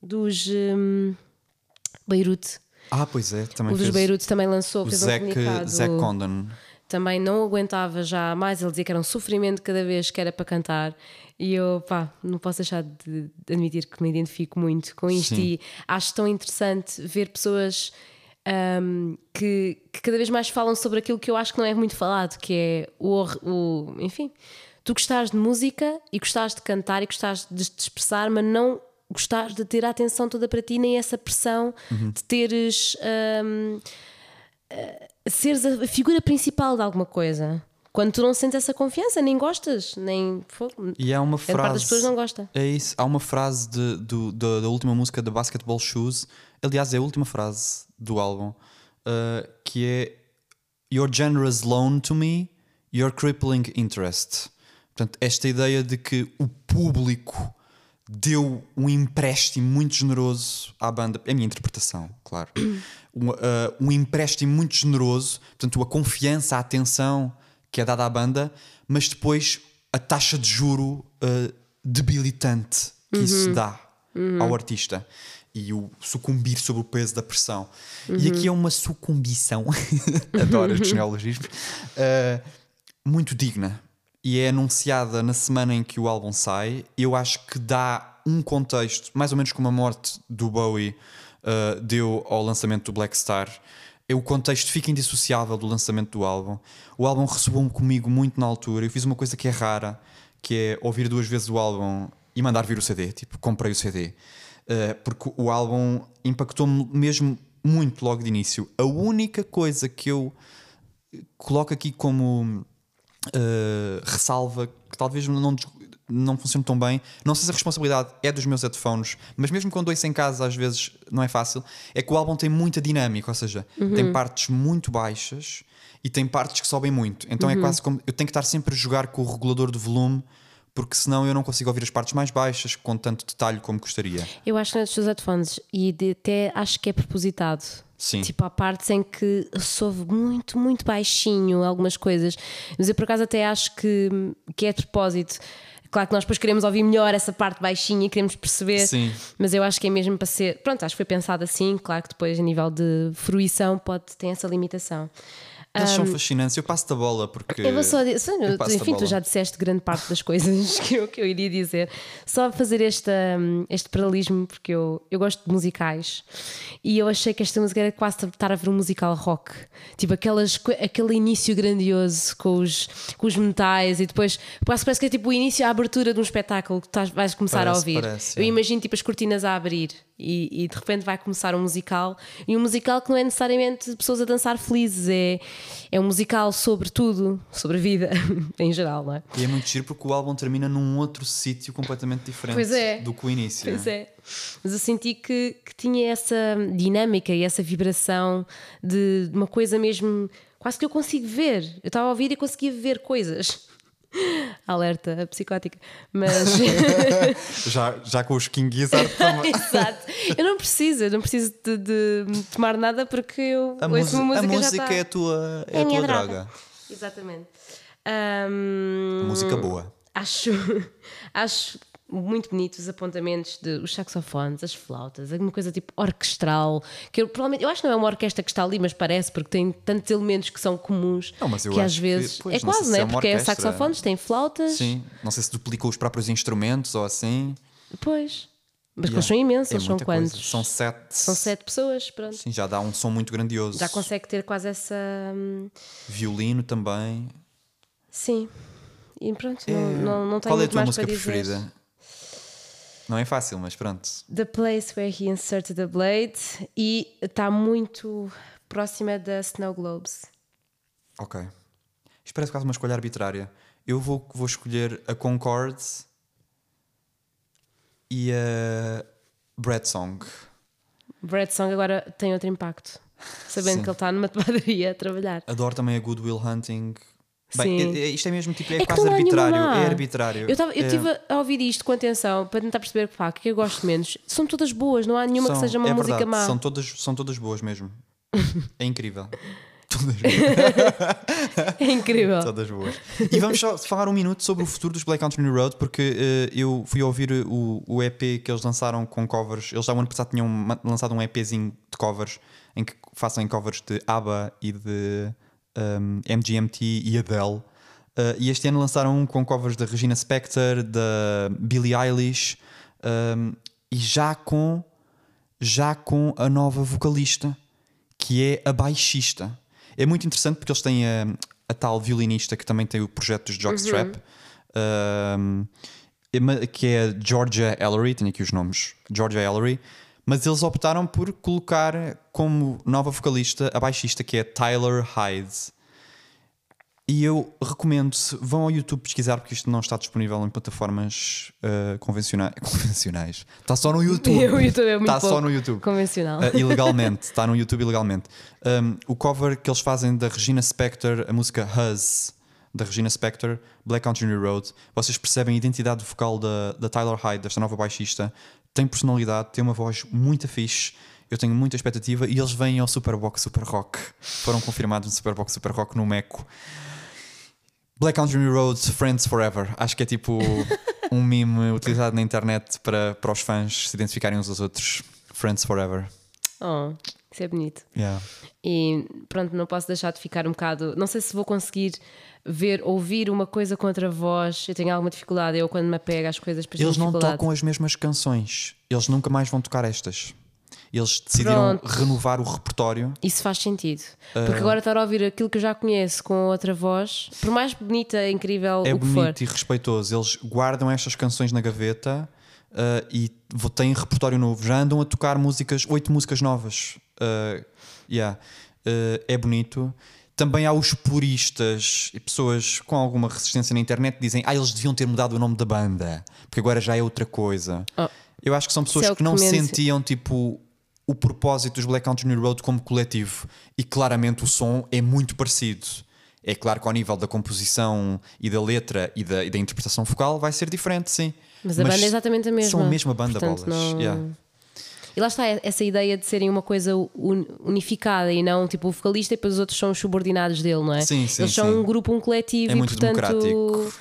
dos. hum, Beirute. Ah, pois é, também O dos. Beirute também lançou, o fez um Zac, comunicado. Zac Condon. Também não aguentava já mais, ele dizia que era um sofrimento cada vez que era para cantar. E eu, pá, não posso deixar de de admitir que me identifico muito com isto. Sim. E acho tão interessante ver pessoas hum, que, que cada vez mais falam sobre aquilo que eu acho que não é muito falado, que é o, o enfim, tu gostares de música e gostares de cantar e gostares de te expressar, mas não gostares de ter a atenção toda para ti, nem essa pressão de teres. hum, seres a figura principal de alguma coisa. Quando tu não sentes essa confiança, nem gostas, nem. E há uma A maior parte das frase. pessoas não gosta. É isso. Há uma frase de, do- da, da última música da Basketball Shoes. Aliás, é a última frase do álbum. uh, que é Your generous loan to me, your crippling interest. Portanto, esta ideia de que o público deu um empréstimo muito generoso à banda. É a minha interpretação, claro. Um, uh, um empréstimo muito generoso, portanto, a confiança, a atenção que é dada à banda, mas depois a taxa de juro uh, debilitante que isso dá ao artista e o sucumbir sobre o peso da pressão. E aqui é uma sucumbição, adoro estes neologismos, uh, muito digna e é anunciada na semana em que o álbum sai. Eu acho que dá um contexto, mais ou menos como a morte do Bowie uh, deu ao lançamento do Black Star. É o contexto fica indissociável do lançamento do álbum. O álbum ressoou comigo muito na altura. Eu fiz uma coisa que é rara, que é ouvir duas vezes o álbum e mandar vir o CD. Tipo, comprei o CD. Uh, porque o álbum impactou-me mesmo muito logo de início. A única coisa que eu coloco aqui como uh, ressalva que talvez não, não funcione tão bem. Não sei se a responsabilidade é dos meus headphones, mas mesmo quando ouço em casa, às vezes não é fácil. É que o álbum tem muita dinâmica, ou seja, tem partes muito baixas e tem partes que sobem muito. Então é quase como eu tenho que estar sempre a jogar com o regulador de volume. Porque senão eu não consigo ouvir as partes mais baixas com tanto detalhe como gostaria. Eu acho que não é dos teus headphones e de- até acho que é propositado. Sim. Tipo, há partes em que soube muito, muito baixinho algumas coisas. Mas eu por acaso até acho que, que é de propósito. Claro que nós depois queremos ouvir melhor essa parte baixinha, queremos perceber. Sim. Mas eu acho que é mesmo para ser. Pronto, acho que foi pensado assim. Claro que depois, a nível de fruição, pode ter essa limitação. Eles são fascinantes. Eu passo-te a bola porque. Eu vou só dizer, a enfim, tu já disseste grande parte das coisas que eu, que eu iria dizer. Só fazer este, hum, este paralelismo, porque eu, eu gosto de musicais e eu achei que esta música era quase estar a ver um musical rock. Tipo aquelas, aquele início grandioso com os, com os metais e depois quase parece que é tipo o início, a abertura de um espetáculo que estás, vais começar a Parece, ouvir. parece, eu é. imagino tipo as cortinas a abrir E, e, de repente vai começar um musical e um musical que não é necessariamente pessoas a dançar felizes, é, é um musical sobre tudo, sobre a vida em geral, não é? E é muito giro porque o álbum termina num outro sítio completamente diferente é. do que o início. Pois é. Mas eu senti que, que tinha essa dinâmica e essa vibração de uma coisa mesmo quase que eu consigo ver. Eu estava a ouvir e conseguia ver coisas. Alerta psicótica. Mas. já, já com os King Gizzard Exato. Eu não preciso, eu não preciso de, de tomar nada porque eu a ouço uma música. A música tá... é a tua, é, é a tua droga. droga. Exatamente. Um, música boa. Acho, acho muito bonitos os apontamentos de os saxofones, as flautas, alguma coisa tipo orquestral, que eu provavelmente eu acho que não é uma orquestra que está ali, mas parece porque tem tantos elementos que são comuns não, mas eu que às vezes que, pois, é quase, não é? Porque é saxofones, tem flautas. Sim, não sei se duplicou os próprios instrumentos ou assim. Pois. Mas yeah. eles são imensos, é são quantos? Coisa. São sete. São sete pessoas, pronto. Sim, já dá um som muito grandioso. Já consegue ter quase essa. Hum, Violino também. Sim. E pronto, é... não, não, não tenho Qual é a tua música preferida? Não é fácil, mas pronto. The Place Where He Inserted the Blade e está muito próxima da Snow Globes. Ok. Isto parece quase uma escolha arbitrária. Eu vou, vou escolher a Concorde e a Bread Song. Bread Song agora tem outro impacto. Sabendo Sim. que ele está numa padaria a trabalhar. Adoro também a Good Will Hunting. Bem, é, é, isto é mesmo tipo, é, é quase arbitrário. É arbitrário. Eu, estive é. a ouvir isto com atenção para tentar perceber pá, que eu gosto menos. São todas boas, não há nenhuma são, que seja uma é música verdade, má. São todas, são todas boas mesmo. é incrível. Todas boas. é incrível. Todas boas. E vamos só falar um minuto sobre o futuro dos Black Country New Road, porque uh, eu fui ouvir o, o EP que eles lançaram com covers. Eles já o ano passado tinham lançado um EPzinho de covers em que façam covers de ABBA e de um, MGMT e Adele. Uh, e este ano lançaram um com covers da Regina Spektor, da Billie Eilish um, e já com, já com a nova vocalista, que é a baixista. É muito interessante porque eles têm a, a tal violinista que também tem o projeto dos Jockstrap, uhum. um, que é a Georgia Ellery, tenho aqui os nomes, Georgia Ellery, mas eles optaram por colocar como nova vocalista a baixista que é Tyler Hyde. E eu recomendo-se, vão ao YouTube pesquisar, porque isto não está disponível em plataformas uh, convencionais. convencionais. Está só no YouTube. o YouTube é muito está só no YouTube. Convencional. Uh, ilegalmente. está no YouTube ilegalmente. Um, o cover que eles fazem da Regina Spector, a música Huzz, da Regina Spector, Black Country Road, vocês percebem a identidade vocal da, da Tyler Hyde, desta nova baixista. Tem personalidade, tem uma voz muito fixe. Eu tenho muita expectativa e eles vêm ao Superbox Super Rock. Foram confirmados no Superbox Super Rock no Meco. Black Country Roads Friends Forever. Acho que é tipo um meme utilizado na internet para, para os fãs se identificarem uns aos outros. Friends Forever. Oh, isso é bonito. Yeah. E pronto, não posso deixar de ficar um bocado. Não sei se vou conseguir ver, ouvir uma coisa com outra voz. Eu tenho alguma dificuldade. Eu, quando me apego às coisas, Eles não tocam as mesmas canções. Eles nunca mais vão tocar estas eles decidiram Pronto. renovar o repertório. Isso faz sentido. Porque uh, agora estar a ouvir aquilo que eu já conheço com outra voz, por mais bonita, incrível, é o que bonito for. e respeitoso. Eles guardam estas canções na gaveta uh, e têm repertório novo. Já andam a tocar músicas, oito músicas novas. Uh, yeah. é bonito. Também há os puristas e pessoas com alguma resistência na internet que dizem ah, eles deviam ter mudado o nome da banda, porque agora já é outra coisa. Oh. Eu acho que são pessoas é que, que não sentiam tipo o propósito dos Black Country New Road como coletivo e claramente o som é muito parecido. É claro que ao nível da composição e da letra e da, e da interpretação vocal vai ser diferente, sim. Mas a Mas banda é exatamente a mesma. São a mesma banda, Portanto, bolas. Não... Yeah. E lá está essa ideia de serem uma coisa unificada e não tipo o vocalista e depois os outros são os subordinados dele, não é? Sim, sim, Eles são sim. um grupo, um coletivo é e portanto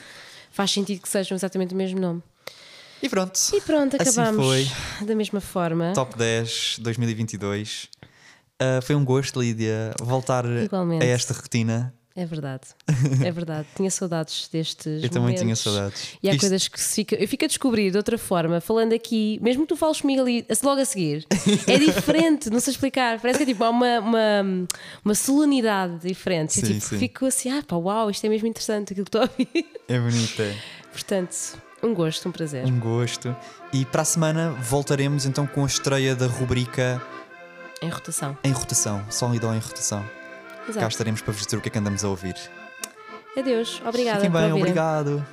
faz sentido que sejam exatamente o mesmo nome. E pronto. E pronto, assim acabamos foi. da mesma forma. Top 10 2022. Uh, foi um gosto, Lídia, voltar Igualmente. a esta rotina. É verdade, é verdade. tinha saudades destes. Eu também tinha saudades. E há Isto... coisas que se fica, eu fico a descobrir de outra forma, falando aqui, mesmo que tu fales comigo ali logo a seguir, é diferente, não sei explicar. Parece que é tipo, há uma, uma, uma solenidade diferente. Sim, eu tipo, sim. fico assim, ah pá, uau, isto é mesmo interessante aquilo que estou a ouvir. É bonito, é. Portanto, Um gosto, um prazer. Um gosto. E para a semana voltaremos então com a estreia da rubrica Em rotação. Em Rotação, Solidão em Rotação. Cá Exato. estaremos para vos dizer o que é que andamos a ouvir. Adeus. Obrigada. Fiquem bem, obrigado.